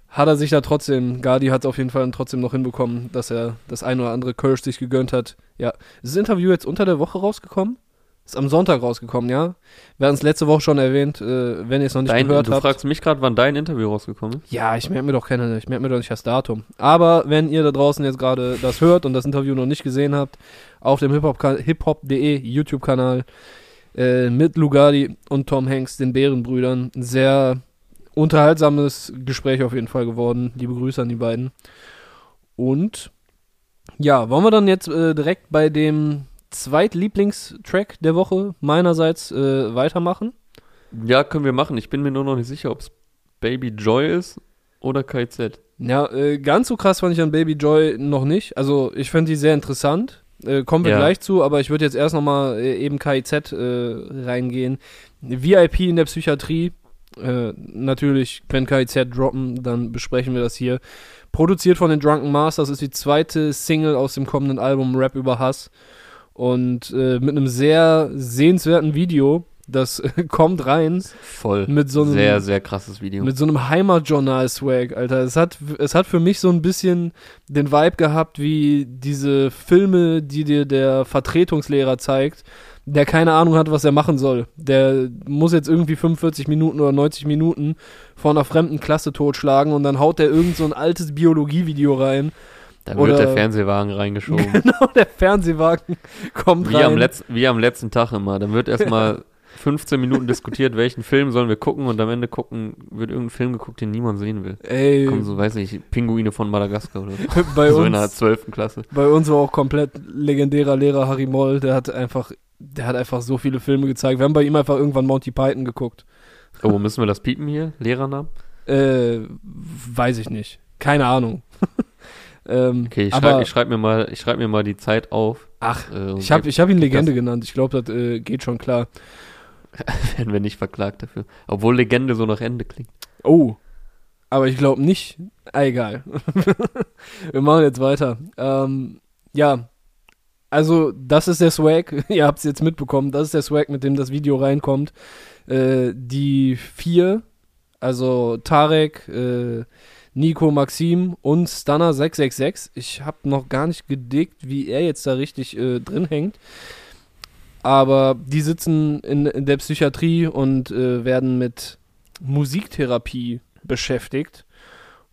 Hat er sich da trotzdem, Gardi hat es auf jeden Fall trotzdem noch hinbekommen, dass er das ein oder andere Kölsch sich gegönnt hat. Ja, ist das Interview jetzt unter der Woche rausgekommen? Ist am Sonntag rausgekommen, ja? Wir hatten es letzte Woche schon erwähnt, äh, wenn ihr es noch nicht Dein, gehört du habt. fragst mich gerade, wann dein Interview rausgekommen ist? Ja, ich merke mir doch keine, ich merke mir doch nicht das Datum. Aber wenn ihr da draußen jetzt gerade das hört und das Interview noch nicht gesehen habt, auf dem hiphop.de YouTube-Kanal äh, mit Lugardi und Tom Hanks, den Bärenbrüdern. Ein sehr unterhaltsames Gespräch auf jeden Fall geworden. Liebe Grüße an die beiden. Und ja, wollen wir dann jetzt äh, direkt bei dem Zweitlieblingstrack der Woche meinerseits äh, weitermachen? Ja, können wir machen. Ich bin mir nur noch nicht sicher, ob es Baby Joy ist oder KZ. Ja, äh, ganz so krass fand ich an Baby Joy noch nicht. Also ich fand die sehr interessant. Äh, kommen wir Ja. gleich zu, aber ich würde jetzt erst nochmal äh, eben KIZ äh, reingehen. VIP in der Psychiatrie. Äh, natürlich, wenn KIZ droppen, dann besprechen wir das hier. Produziert von den Drunken Masters ist die zweite Single aus dem kommenden Album Rap über Hass. Und äh, mit einem sehr sehenswerten Video, das kommt rein. Voll. Mit so einem- sehr, sehr krasses Video. Mit so einem Heimatjournal-Swag, Alter. Es hat, es hat für mich so ein bisschen den Vibe gehabt, wie diese Filme, die dir der Vertretungslehrer zeigt, der keine Ahnung hat, was er machen soll. Der muss jetzt irgendwie 45 Minuten oder 90 Minuten vor einer fremden Klasse totschlagen und dann haut der irgend so ein altes Biologievideo rein. Da wird oder- der Fernsehwagen reingeschoben. Genau, der Fernsehwagen kommt wie, rein. am Letz-, wie am letzten Tag immer. Dann wird erstmal 15 Minuten diskutiert, welchen Film sollen wir gucken und am Ende gucken, wird irgendein Film geguckt, den niemand sehen will. Ey, Kommen so, weiß nicht, Pinguine von Madagaskar oder so. bei so in der uns 12. Klasse. Bei uns war auch komplett legendärer Lehrer Harry Moll, der hat einfach, der hat einfach so viele Filme gezeigt. Wir haben bei ihm einfach irgendwann Monty Python geguckt. Oh, müssen wir das piepen hier? Lehrernamen? Äh, weiß ich nicht. Keine Ahnung. Ähm, Okay, ich schreibe schreib mir, mal- ich schreib mir mal die Zeit auf. ach, Äh, ich habe ich hab ihn Legende das- genannt. Ich glaube, das äh, geht schon klar. werden wir nicht verklagt dafür. Obwohl Legende so nach Ende klingt. Oh, aber ich glaube nicht. Ah, egal. Wir machen jetzt weiter. Ähm, ja, also das ist der Swag. Ihr habt es jetzt mitbekommen. Das ist der Swag, mit dem das Video reinkommt. Äh, die vier, also Tarek, äh, Nico, Maxim und Stunner 666. Ich habe noch gar nicht gedickt, wie er jetzt da richtig äh, drin hängt. Aber die sitzen in, in der Psychiatrie und äh, werden mit Musiktherapie beschäftigt.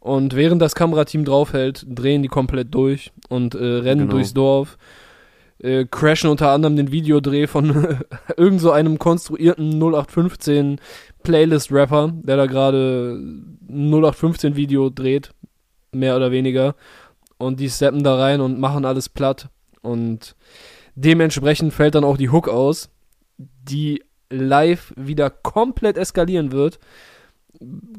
Und während das Kamerateam draufhält, drehen die komplett durch und äh, rennen Genau. durchs Dorf. Äh, crashen unter anderem den Videodreh von irgend so einem konstruierten 0815 Playlist-Rapper, der da gerade ein 0815 Video dreht, mehr oder weniger. Und die steppen da rein und machen alles platt. Und dementsprechend fällt dann auch die Hook aus, die live wieder komplett eskalieren wird.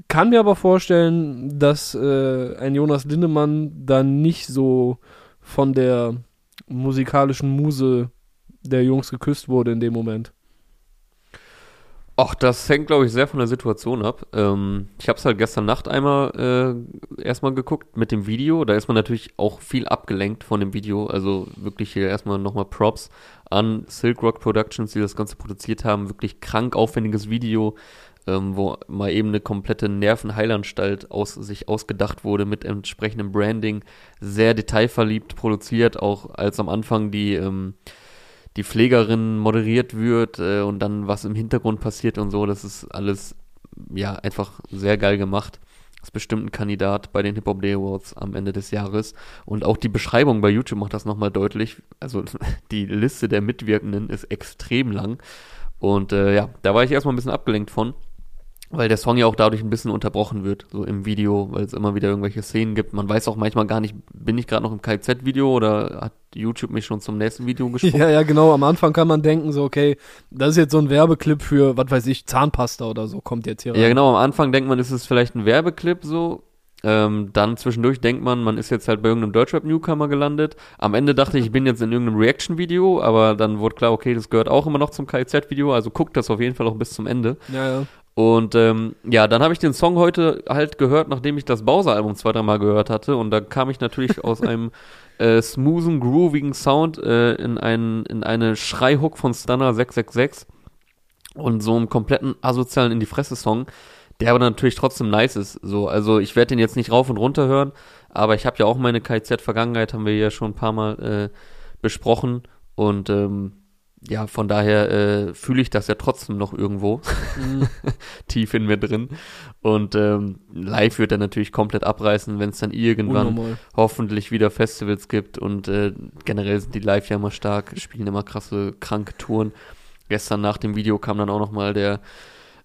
Kann mir aber vorstellen, dass äh, ein Jonas Lindemann dann nicht so von der musikalischen Muse der Jungs geküsst wurde in dem Moment. Ach, das hängt, glaube ich, sehr von der Situation ab. Ähm, ich habe es halt gestern Nacht einmal äh, erstmal geguckt mit dem Video. Da ist man natürlich auch viel abgelenkt von dem Video. Also wirklich hier erstmal nochmal Props an Silk Rock Productions, die das Ganze produziert haben. Wirklich krank aufwendiges Video, ähm, wo mal eben eine komplette Nervenheilanstalt aus sich ausgedacht wurde mit entsprechendem Branding. Sehr detailverliebt produziert, auch als am Anfang die ähm, die Pflegerin moderiert wird äh, und dann was im Hintergrund passiert und so, das ist alles ja einfach sehr geil gemacht. Ist bestimmt ein Kandidat bei den Hip Hop Day Awards am Ende des Jahres. Und auch die Beschreibung bei YouTube macht das nochmal deutlich. Also die Liste der Mitwirkenden ist extrem lang. Und äh, ja, da war ich erstmal ein bisschen abgelenkt von, weil der Song ja auch dadurch ein bisschen unterbrochen wird, so im Video, weil es immer wieder irgendwelche Szenen gibt. Man weiß auch manchmal gar nicht, bin ich gerade noch im KZ-Video oder hat YouTube mich schon zum nächsten Video gesprungen? Ja, ja, genau. Am Anfang kann man denken, so, okay, das ist jetzt so ein Werbeclip für, was weiß ich, Zahnpasta oder so, kommt jetzt hier rein. Ja, genau, am Anfang denkt man, ist es vielleicht ein Werbeclip so. Ähm, dann zwischendurch denkt man, man ist jetzt halt bei irgendeinem Deutschrap-Newcomer gelandet. Am Ende dachte ich, ich bin jetzt in irgendeinem Reaction-Video, aber dann wurde klar, okay, das gehört auch immer noch zum KZ-Video, also guckt das auf jeden Fall auch bis zum Ende. Ja, ja. Und ähm, ja, dann habe ich den Song heute halt gehört, nachdem ich das Bowser-Album zwei, dreimal gehört hatte. Und da kam ich natürlich aus einem äh, smoothen, groovigen Sound äh, in, einen, in eine Schreihook von Stunner 666 und so einem kompletten asozialen in die Fresse-Song, der aber natürlich trotzdem nice ist. So, also ich werde den jetzt nicht rauf und runter hören, aber ich habe ja auch meine KZ-Vergangenheit, haben wir ja schon ein paar Mal äh, besprochen. Und ähm, ja, von daher äh, fühle ich das ja trotzdem noch irgendwo Mhm. tief in mir drin. Und ähm, live wird er natürlich komplett abreißen, wenn es dann irgendwann Unnormal. hoffentlich wieder Festivals gibt. Und äh, generell sind die live ja immer stark, spielen immer krasse, kranke Touren. gestern nach dem Video kam dann auch nochmal der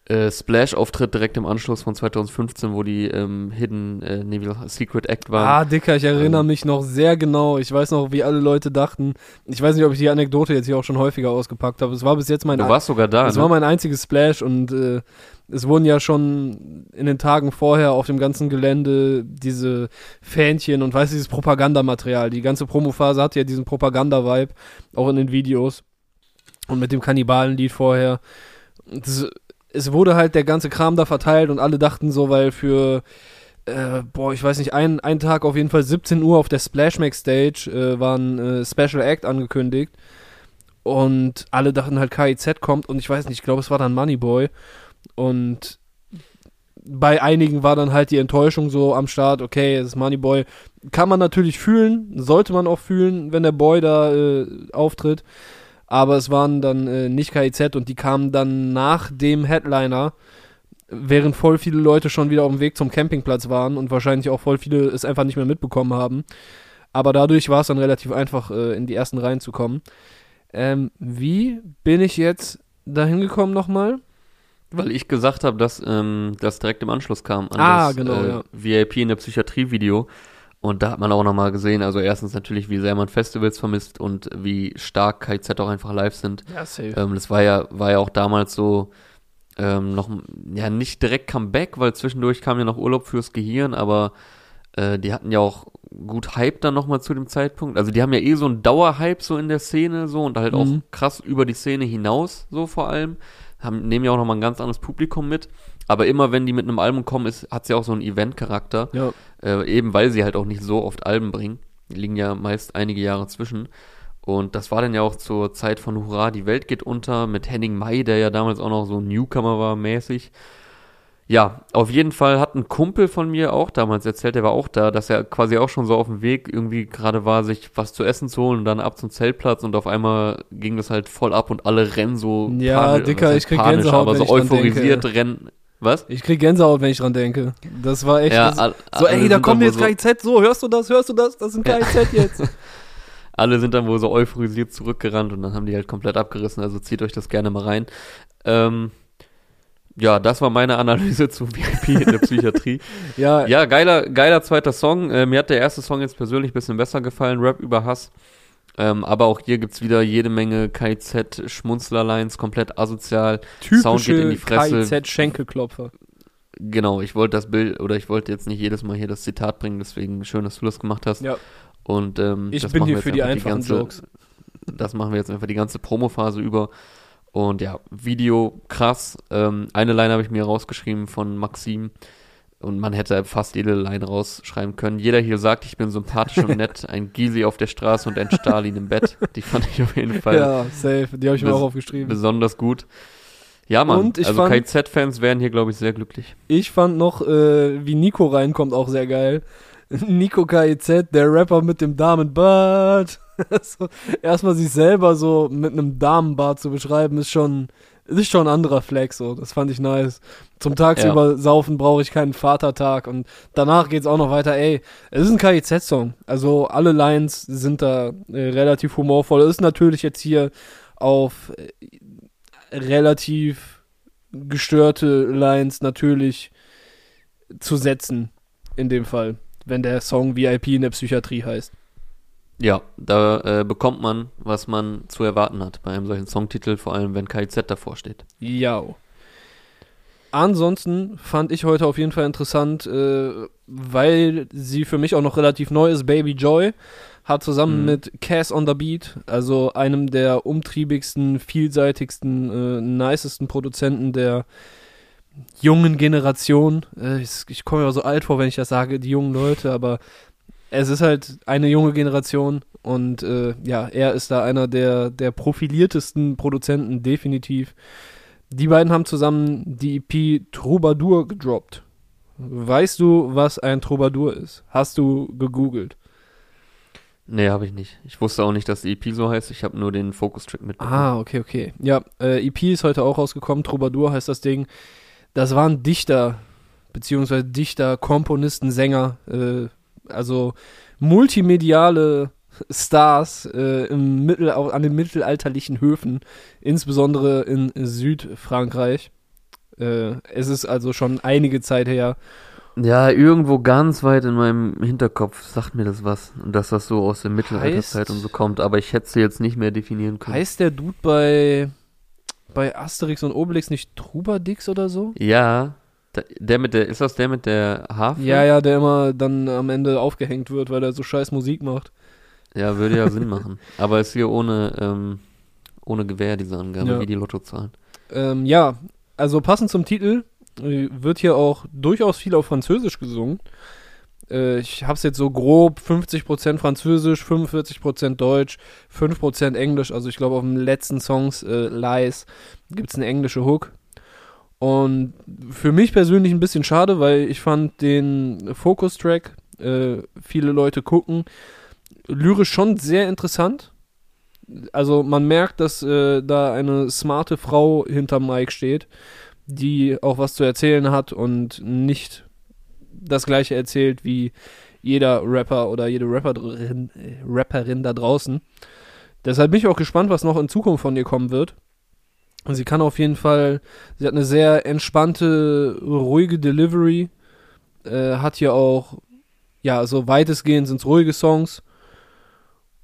äh, Splash-Auftritt direkt im Anschluss von 2015, wo die ähm, Hidden, äh, nee, wie Secret Act waren. Ah, Dicker, ich erinnere ähm, mich noch sehr genau. Ich weiß noch, wie alle Leute dachten. Ich weiß nicht, ob ich die Anekdote jetzt hier auch schon häufiger ausgepackt habe. Es war bis jetzt mein. Du warst sogar da. Es ne? war mein einziges Splash und äh, es wurden ja schon in den Tagen vorher auf dem ganzen Gelände diese Fähnchen und weißt du, dieses Propagandamaterial. Die ganze Promophase hat ja diesen Propaganda-Vibe, auch in den Videos. Und mit dem Kannibalenlied vorher. Das, es wurde halt der ganze Kram da verteilt und alle dachten so, weil für, äh, boah, ich weiß nicht, ein, ein Tag auf jeden Fall 17 Uhr auf der Splash Max Stage äh, war ein äh, Special Act angekündigt. Und alle dachten halt, KIZ kommt und ich weiß nicht, ich glaube, es war dann Moneyboy. Und bei einigen war dann halt die Enttäuschung so am Start, okay, es ist Moneyboy. Kann man natürlich fühlen, sollte man auch fühlen, wenn der Boy da äh, auftritt aber es waren dann äh, nicht KIZ und die kamen dann nach dem Headliner, während voll viele Leute schon wieder auf dem Weg zum Campingplatz waren und wahrscheinlich auch voll viele es einfach nicht mehr mitbekommen haben. Aber dadurch war es dann relativ einfach, äh, in die ersten Reihen zu kommen. Ähm, wie bin ich jetzt dahin gekommen nochmal? Weil ich gesagt habe, dass ähm, das direkt im Anschluss kam an ah, das genau, äh, ja. VIP in der Psychiatrie-Video. Und da hat man auch nochmal gesehen, also erstens natürlich, wie sehr man Festivals vermisst und wie stark KZ auch einfach live sind. Ja, safe. Ähm, das war ja, war ja auch damals so ähm, noch, ja, nicht direkt Comeback, weil zwischendurch kam ja noch Urlaub fürs Gehirn, aber äh, die hatten ja auch gut Hype dann nochmal zu dem Zeitpunkt. Also die haben ja eh so einen Dauerhype so in der Szene so und halt mhm. auch krass über die Szene hinaus so vor allem. Haben, nehmen ja auch nochmal ein ganz anderes Publikum mit. Aber immer wenn die mit einem Album kommen, ist, hat sie auch so einen Event-Charakter. Ja. Äh, eben weil sie halt auch nicht so oft Alben bringen. Die liegen ja meist einige Jahre zwischen. Und das war dann ja auch zur Zeit von Hurra, die Welt geht unter, mit Henning May, der ja damals auch noch so ein Newcomer war, mäßig. Ja, auf jeden Fall hat ein Kumpel von mir auch damals erzählt, der war auch da, dass er quasi auch schon so auf dem Weg irgendwie gerade war, sich was zu essen zu holen und dann ab zum Zeltplatz und auf einmal ging das halt voll ab und alle rennen so ja, panisch, Dicker, ich krieg panisch, Gänsehaut, aber so euphorisiert rennen, was? Ich krieg Gänsehaut, wenn ich dran denke. Das war echt. Ja, das, all, so, ey, da kommen jetzt so KIZ, so, hörst du das, hörst du das? Das sind KIZ ja. jetzt. alle sind dann wohl so euphorisiert zurückgerannt und dann haben die halt komplett abgerissen, also zieht euch das gerne mal rein. Ähm, ja, das war meine Analyse zu VIP in der Psychiatrie. ja, ja, geiler, geiler zweiter Song. Äh, mir hat der erste Song jetzt persönlich ein bisschen besser gefallen, Rap über Hass. Ähm, aber auch hier gibt's wieder jede Menge KIZ-Schmunzlerlines, komplett asozial. Typische Sound geht in die Fresse. KIZ-Schenkelklopfer. Genau, ich wollte das Bild, oder ich wollte jetzt nicht jedes Mal hier das Zitat bringen, deswegen schön, dass du das gemacht hast. Ja. Und ähm, ich bin hier für die einfachen die ganze, Jokes. Das machen wir jetzt einfach die ganze Promophase über. Und ja, Video krass. Ähm, eine Line habe ich mir rausgeschrieben von Maxim. Und man hätte fast jede Line rausschreiben können. Jeder hier sagt, ich bin sympathisch und nett, ein Gysi auf der Straße und ein Stalin im Bett. Die fand ich auf jeden Fall. Ja, safe. Die habe ich mir auch aufgeschrieben. Besonders gut. Ja, Mann. also KZ-Fans wären hier, glaube ich, sehr glücklich. Ich fand noch, äh, wie Nico reinkommt, auch sehr geil. Nico KIZ, der Rapper mit dem Damenbart. so, erstmal sich selber so mit einem Damenbart zu beschreiben, ist schon, ist schon ein anderer Flex, so. Das fand ich nice. Zum Tagsüber ja. saufen brauche ich keinen Vatertag und danach geht's auch noch weiter. Ey, es ist ein KIZ-Song. Also alle Lines sind da äh, relativ humorvoll. Es ist natürlich jetzt hier auf äh, relativ gestörte Lines natürlich zu setzen. In dem Fall, wenn der Song VIP in der Psychiatrie heißt. Ja, da äh, bekommt man, was man zu erwarten hat bei einem solchen Songtitel, vor allem wenn KIZ davor steht. Ja. Ansonsten fand ich heute auf jeden Fall interessant, äh, weil sie für mich auch noch relativ neu ist. Baby Joy hat zusammen mhm. mit Cass on the Beat, also einem der umtriebigsten, vielseitigsten, äh, nicesten Produzenten der jungen Generation. Äh, ich, ich komme mir so alt vor, wenn ich das sage, die jungen Leute, aber es ist halt eine junge Generation und äh, ja, er ist da einer der, der profiliertesten Produzenten, definitiv. Die beiden haben zusammen die EP Troubadour gedroppt. Weißt du, was ein Troubadour ist? Hast du gegoogelt? Nee, habe ich nicht. Ich wusste auch nicht, dass die EP so heißt. Ich habe nur den Focus-Track mitbekommen. Ah, okay, okay. Ja, äh, EP ist heute auch rausgekommen. Troubadour heißt das Ding. Das waren Dichter, beziehungsweise Dichter, Komponisten, Sänger, äh, also multimediale Stars äh, im Mittel, auch an den mittelalterlichen Höfen, insbesondere in Südfrankreich. Äh, es ist also schon einige Zeit her. Ja, irgendwo ganz weit in meinem Hinterkopf sagt mir das was. Dass das so aus der Mittelalterzeit und so kommt. Aber ich hätte es jetzt nicht mehr definieren können. Heißt der Dude bei, bei Asterix und Obelix nicht Trubadix oder so? ja, der mit der, ist das der mit der Harfe? Ja, ja, der immer dann am Ende aufgehängt wird, weil er so scheiß Musik macht. Ja, würde ja Sinn machen. Aber ist hier ohne, ähm, ohne Gewähr, diese Angabe, Ja. wie die Lottozahlen. Ähm, ja, also passend zum Titel äh, wird hier auch durchaus viel auf Französisch gesungen. Äh, ich habe es jetzt so grob 50% Französisch, 45% Deutsch, 5% Englisch. Also ich glaube auf dem letzten Songs äh, Lies gibt es eine englische Hook. Und für mich persönlich ein bisschen schade, weil ich fand den Focus-Track, äh, viele Leute gucken, lyrisch schon sehr interessant. Also man merkt, dass äh, da eine smarte Frau hinterm Mike steht, die auch was zu erzählen hat und nicht das gleiche erzählt wie jeder Rapper oder jede Rapperin, äh, Rapperin da draußen. Deshalb bin ich auch gespannt, was noch in Zukunft von ihr kommen wird. Sie kann auf jeden Fall, sie hat eine sehr entspannte, ruhige Delivery, äh, hat hier auch, ja, so weitestgehend sind es ruhige Songs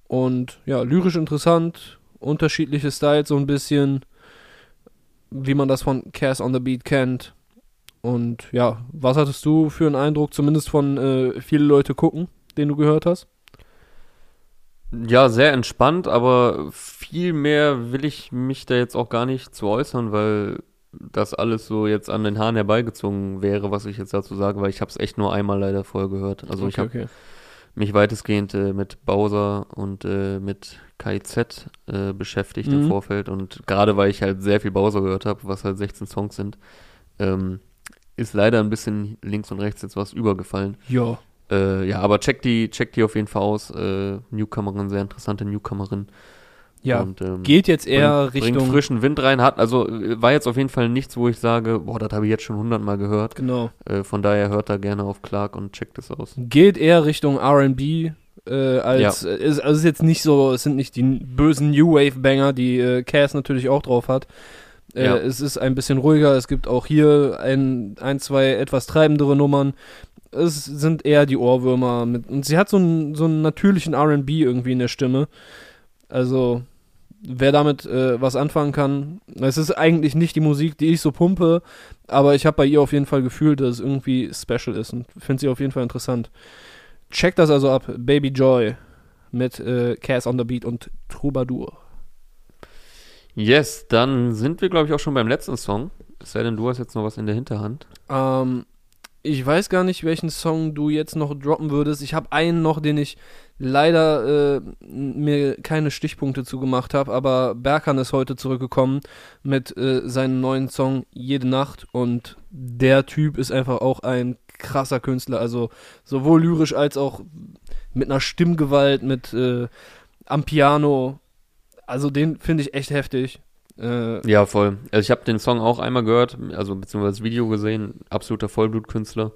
und ja, lyrisch interessant, unterschiedliche Styles so ein bisschen, wie man das von Cass on the Beat kennt. Und ja, was hattest du für einen Eindruck, zumindest von äh, viele Leute gucken, den du gehört hast? Ja, sehr entspannt, aber viel mehr will ich mich da jetzt auch gar nicht zu äußern, weil das alles so jetzt an den Haaren herbeigezogen wäre, was ich jetzt dazu sage, weil ich habe es echt nur einmal leider vorher gehört. Also ich habe okay. mich weitestgehend äh, mit Bowser und äh, mit KIZ äh, beschäftigt Mhm. im Vorfeld und gerade weil ich halt sehr viel Bowser gehört habe, was halt 16 Songs sind, ähm, ist leider ein bisschen links und rechts jetzt was übergefallen. Ja. Äh, ja, aber check die, check die auf jeden Fall aus. Äh, Newcomerin, sehr interessante Newcomerin. Ja, Und, ähm, geht jetzt eher bringt, Richtung. Bringt frischen Wind rein, hat, also äh, war jetzt auf jeden Fall nichts, wo ich sage, boah, das habe ich jetzt schon hundertmal gehört. Genau. Äh, von daher hört da gerne auf Clark und checkt es aus. Geht eher Richtung RB. Äh, als Ja. äh, ist, also es ist jetzt nicht so, es sind nicht die bösen New Wave Banger, die äh, Cass natürlich auch drauf hat. Äh, Ja. Es ist ein bisschen ruhiger, es gibt auch hier ein, ein, zwei etwas treibendere Nummern. Es sind eher die Ohrwürmer mit. Und sie hat so einen, so einen natürlichen RB irgendwie in der Stimme. Also, wer damit äh, was anfangen kann, es ist eigentlich nicht die Musik, die ich so pumpe, aber ich habe bei ihr auf jeden Fall gefühlt, dass es irgendwie special ist und finde sie auf jeden Fall interessant. Checkt das also ab, Baby Joy mit äh, Cass on the Beat und Troubadour. Yes, dann sind wir, glaube ich, auch schon beim letzten Song. Es sei denn, du hast jetzt noch was in der Hinterhand. Ähm, ich weiß gar nicht, welchen Song du jetzt noch droppen würdest. Ich habe einen noch, den ich leider äh, mir keine Stichpunkte zugemacht habe, aber Berkan ist heute zurückgekommen mit äh, seinem neuen Song Jede Nacht und der Typ ist einfach auch ein krasser Künstler, also sowohl lyrisch als auch mit einer Stimmgewalt, mit äh, am Piano. Also den finde ich echt heftig. Äh, Ja, voll. Also ich habe den Song auch einmal gehört, also beziehungsweise das Video gesehen. Absoluter Vollblutkünstler.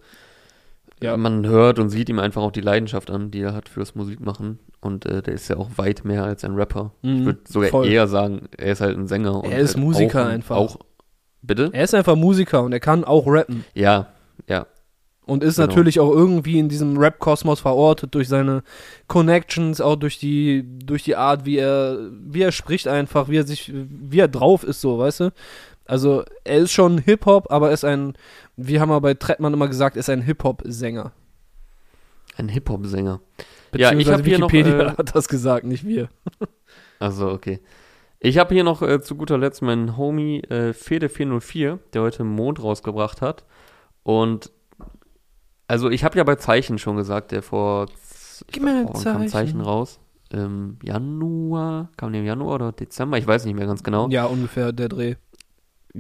Ja. Man hört und sieht ihm einfach auch die Leidenschaft an, die er hat fürs Musikmachen. Und äh, der ist ja auch weit mehr als ein Rapper. Mhm, ich würde sogar voll. eher sagen, er ist halt ein Sänger. und Er ist halt Musiker auch, ein- einfach. Auch, bitte? er ist einfach Musiker und er kann auch rappen. Ja, ja. Und ist Genau. natürlich auch irgendwie in diesem Rap-Kosmos verortet durch seine Connections, auch durch die, durch die Art, wie er, wie er spricht einfach, wie er sich, wie er drauf ist, so, weißt du? Also, er ist schon Hip-Hop, aber ist ein, wie haben wir bei Trettmann immer gesagt, ist ein Hip-Hop-Sänger. Ein Hip-Hop-Sänger. Ja, ich Beziehungsweise hab hier noch, Wikipedia äh, hat das gesagt, nicht wir. Also, okay. Ich habe hier noch äh, zu guter Letzt meinen Homie äh, Fede404, der heute Mond rausgebracht hat. Und also ich habe ja bei Zeichen schon gesagt, der vor Gib mir ein wann kam Zeichen. Zeichen raus. Ähm, Januar, kam der im Januar oder Dezember? Ich weiß nicht mehr ganz genau. Ja, ungefähr der Dreh.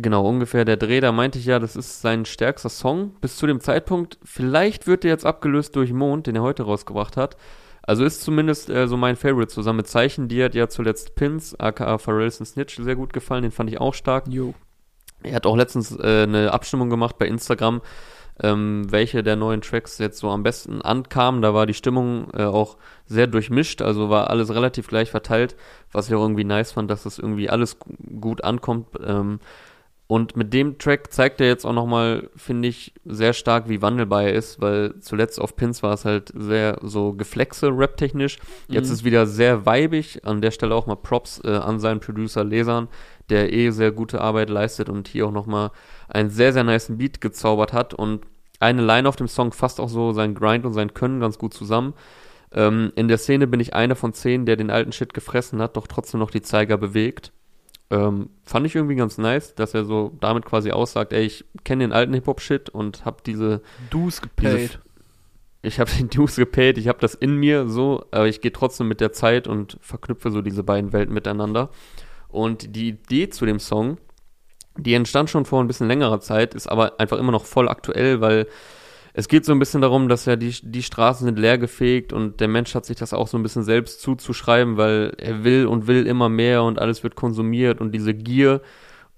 Genau, ungefähr der Dreh, da meinte ich ja, das ist sein stärkster Song bis zu dem Zeitpunkt. Vielleicht wird der jetzt abgelöst durch Mond, den er heute rausgebracht hat. Also ist zumindest äh, so mein Favorite zusammen mit Zeichen. Die hat ja zuletzt Pins, aka Pharrell's Snitch, sehr gut gefallen. Den fand ich auch stark. Jo. Er hat auch letztens äh, eine Abstimmung gemacht bei Instagram, ähm, welche der neuen Tracks jetzt so am besten ankamen. Da war die Stimmung äh, auch sehr durchmischt, also war alles relativ gleich verteilt, was ich auch irgendwie nice fand, dass das irgendwie alles gut ankommt. Ähm, und mit dem Track zeigt er jetzt auch nochmal, finde ich, sehr stark, wie wandelbar er ist, weil zuletzt auf Pins war es halt sehr so geflexe rap-technisch. Jetzt mhm. ist wieder sehr weibig. An der Stelle auch mal Props äh, an seinen Producer Lesern, der eh sehr gute Arbeit leistet und hier auch nochmal einen sehr, sehr nice Beat gezaubert hat. Und eine Line auf dem Song fasst auch so sein Grind und sein Können ganz gut zusammen. Ähm, in der Szene bin ich einer von zehn, der den alten Shit gefressen hat, doch trotzdem noch die Zeiger bewegt. Ähm, fand ich irgendwie ganz nice, dass er so damit quasi aussagt, ey, ich kenne den alten Hip-Hop-Shit und hab diese Dues gepaid. ich habe den Dues gepaid, ich habe das in mir so, aber ich gehe trotzdem mit der Zeit und verknüpfe so diese beiden Welten miteinander. Und die Idee zu dem Song, die entstand schon vor ein bisschen längerer Zeit, ist aber einfach immer noch voll aktuell, weil es geht so ein bisschen darum, dass ja die, die Straßen sind leer gefegt und der Mensch hat sich das auch so ein bisschen selbst zuzuschreiben, weil er will und will immer mehr und alles wird konsumiert und diese Gier.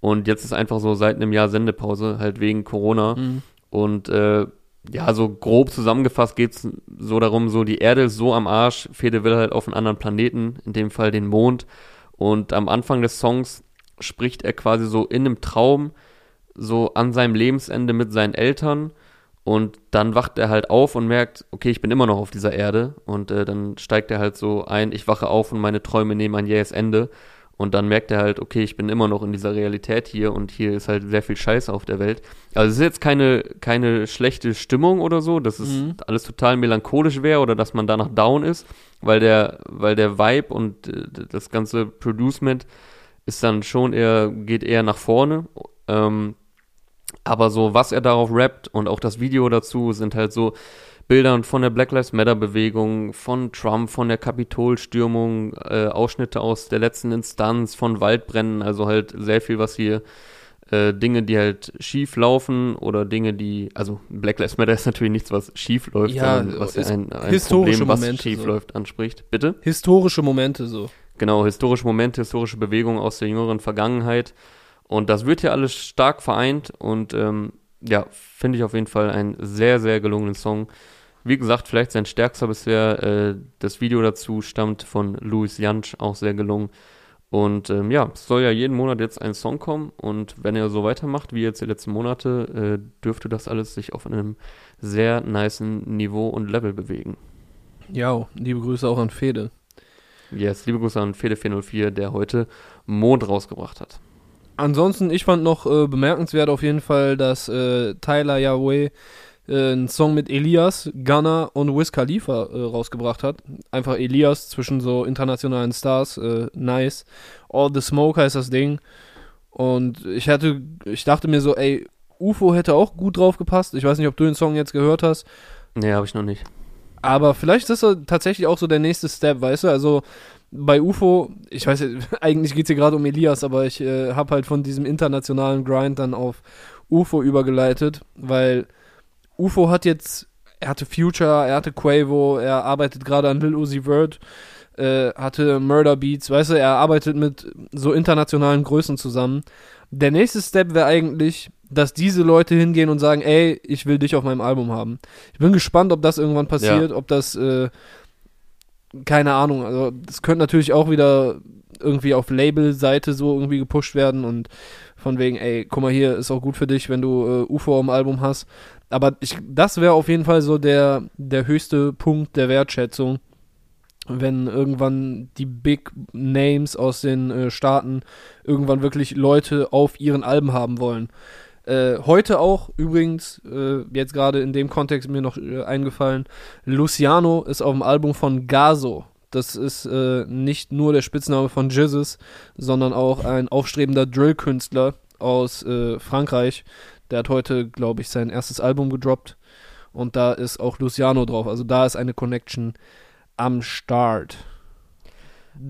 Und jetzt ist einfach so seit einem Jahr Sendepause, halt wegen Corona. Mhm. Und äh, ja, so grob zusammengefasst geht's so darum, so die Erde ist so am Arsch, Fede will halt auf einen anderen Planeten, in dem Fall den Mond. Und am Anfang des Songs spricht er quasi so in einem Traum so an seinem Lebensende mit seinen Eltern und dann wacht er halt auf und merkt, okay, ich bin immer noch auf dieser Erde. Und äh, dann steigt er halt so ein, ich wache auf und meine Träume nehmen ein jähes Ende. Und dann merkt er halt, okay, ich bin immer noch in dieser Realität hier und hier ist halt sehr viel Scheiße auf der Welt. Also es ist jetzt keine, keine schlechte Stimmung oder so, dass es mhm. alles total melancholisch wäre oder dass man danach down ist, weil der, weil der Vibe und äh, das ganze Producement ist dann schon eher, geht eher nach vorne. Ähm, aber so, was er darauf rappt und auch das Video dazu sind halt so Bilder von der Black Lives Matter Bewegung, von Trump, von der Kapitolstürmung, äh, Ausschnitte aus der letzten Instanz, von Waldbrennen, also halt sehr viel, was hier äh, Dinge, die halt schief laufen oder Dinge, die, also Black Lives Matter ist natürlich nichts, was schief läuft, ja, sondern was ein, ein historische Problem, was Momente schief so. läuft, anspricht. Bitte? Historische Momente so. Genau, historische Momente, historische Bewegungen aus der jüngeren Vergangenheit. Und das wird hier alles stark vereint und ähm, ja, finde ich auf jeden Fall einen sehr, sehr gelungenen Song. Wie gesagt, vielleicht sein stärkster bisher. Äh, das Video dazu stammt von Louis Jansch, auch sehr gelungen. Und ähm, ja, es soll ja jeden Monat jetzt ein Song kommen. Und wenn er so weitermacht wie jetzt die letzten Monate, äh, dürfte das alles sich auf einem sehr niceen Niveau und Level bewegen. Ja, liebe Grüße auch an Fede. Yes, liebe Grüße an Fede 404, der heute Mond rausgebracht hat. Ansonsten, ich fand noch äh, bemerkenswert auf jeden Fall, dass äh, Tyler Yahweh äh, einen Song mit Elias, Gunner und Wiz Khalifa äh, rausgebracht hat. Einfach Elias zwischen so internationalen Stars, äh, nice. All the Smoke heißt das Ding. Und ich hatte, ich dachte mir so, ey, UFO hätte auch gut drauf gepasst. Ich weiß nicht, ob du den Song jetzt gehört hast. Nee, habe ich noch nicht. Aber vielleicht ist das tatsächlich auch so der nächste Step, weißt du? Also bei UFO, ich weiß, eigentlich geht es hier gerade um Elias, aber ich äh, habe halt von diesem internationalen Grind dann auf UFO übergeleitet, weil UFO hat jetzt, er hatte Future, er hatte Quavo, er arbeitet gerade an Lil Uzi Vert, äh, hatte Murder Beats, weißt du, er arbeitet mit so internationalen Größen zusammen. Der nächste Step wäre eigentlich, dass diese Leute hingehen und sagen, ey, ich will dich auf meinem Album haben. Ich bin gespannt, ob das irgendwann passiert, ja. ob das äh, keine Ahnung, also das könnte natürlich auch wieder irgendwie auf Label-Seite so irgendwie gepusht werden und von wegen, ey, guck mal hier, ist auch gut für dich, wenn du äh, UFO im Album hast. Aber ich, das wäre auf jeden Fall so der, der höchste Punkt der Wertschätzung, wenn irgendwann die Big Names aus den äh, Staaten irgendwann wirklich Leute auf ihren Alben haben wollen. Äh, heute auch übrigens, äh, jetzt gerade in dem Kontext mir noch äh, eingefallen, Luciano ist auf dem Album von Gazo. Das ist äh, nicht nur der Spitzname von Jizzes, sondern auch ein aufstrebender Drill-Künstler aus äh, Frankreich. Der hat heute, glaube ich, sein erstes Album gedroppt. Und da ist auch Luciano drauf. Also da ist eine Connection am Start.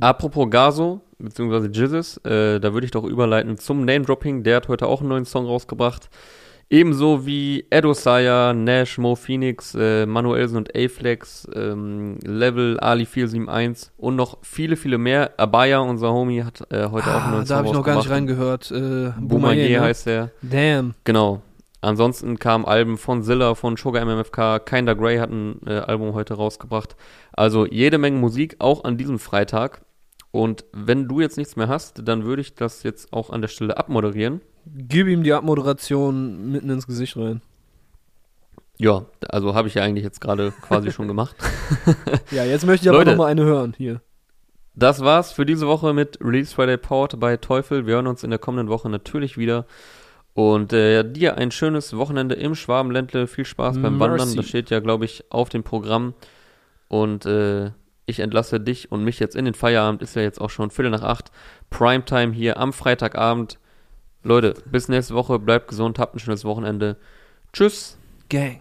Apropos Gazo, beziehungsweise Jizzes, äh, da würde ich doch überleiten zum Name-Dropping. Der hat heute auch einen neuen Song rausgebracht. Ebenso wie Edo Saya, Nash, Mo Phoenix, äh, Manuelsen und A-Flex, ähm, Level, Ali 471 und noch viele, viele mehr. Abaya, unser Homie, hat äh, heute ah, auch einen neuen Song Da habe ich noch gar nicht reingehört. Äh, Boumaier ne? heißt er. Damn. Genau. ansonsten kamen Alben von Zilla, von Sugar MMFK, Kinder Grey hat ein äh, Album heute rausgebracht. Also jede Menge Musik, auch an diesem Freitag. Und wenn du jetzt nichts mehr hast, dann würde ich das jetzt auch an der Stelle abmoderieren. Gib ihm die Abmoderation mitten ins Gesicht rein. Ja, also habe ich ja eigentlich jetzt gerade quasi schon gemacht. Ja, jetzt möchte ich aber Leute. noch mal eine hören hier. Das war's für diese Woche mit Release Friday Powered bei Teufel. Wir hören uns in der kommenden Woche natürlich wieder. Und äh, dir ein schönes Wochenende im Schwabenländle. Viel Spaß beim Merci. Wandern. Das steht ja, glaube ich, auf dem Programm. Und äh, ich entlasse dich und mich jetzt in den Feierabend. Ist ja jetzt auch schon Viertel nach acht. Primetime hier am Freitagabend. Leute, bis nächste Woche. Bleibt gesund. Habt ein schönes Wochenende. Tschüss. Gang.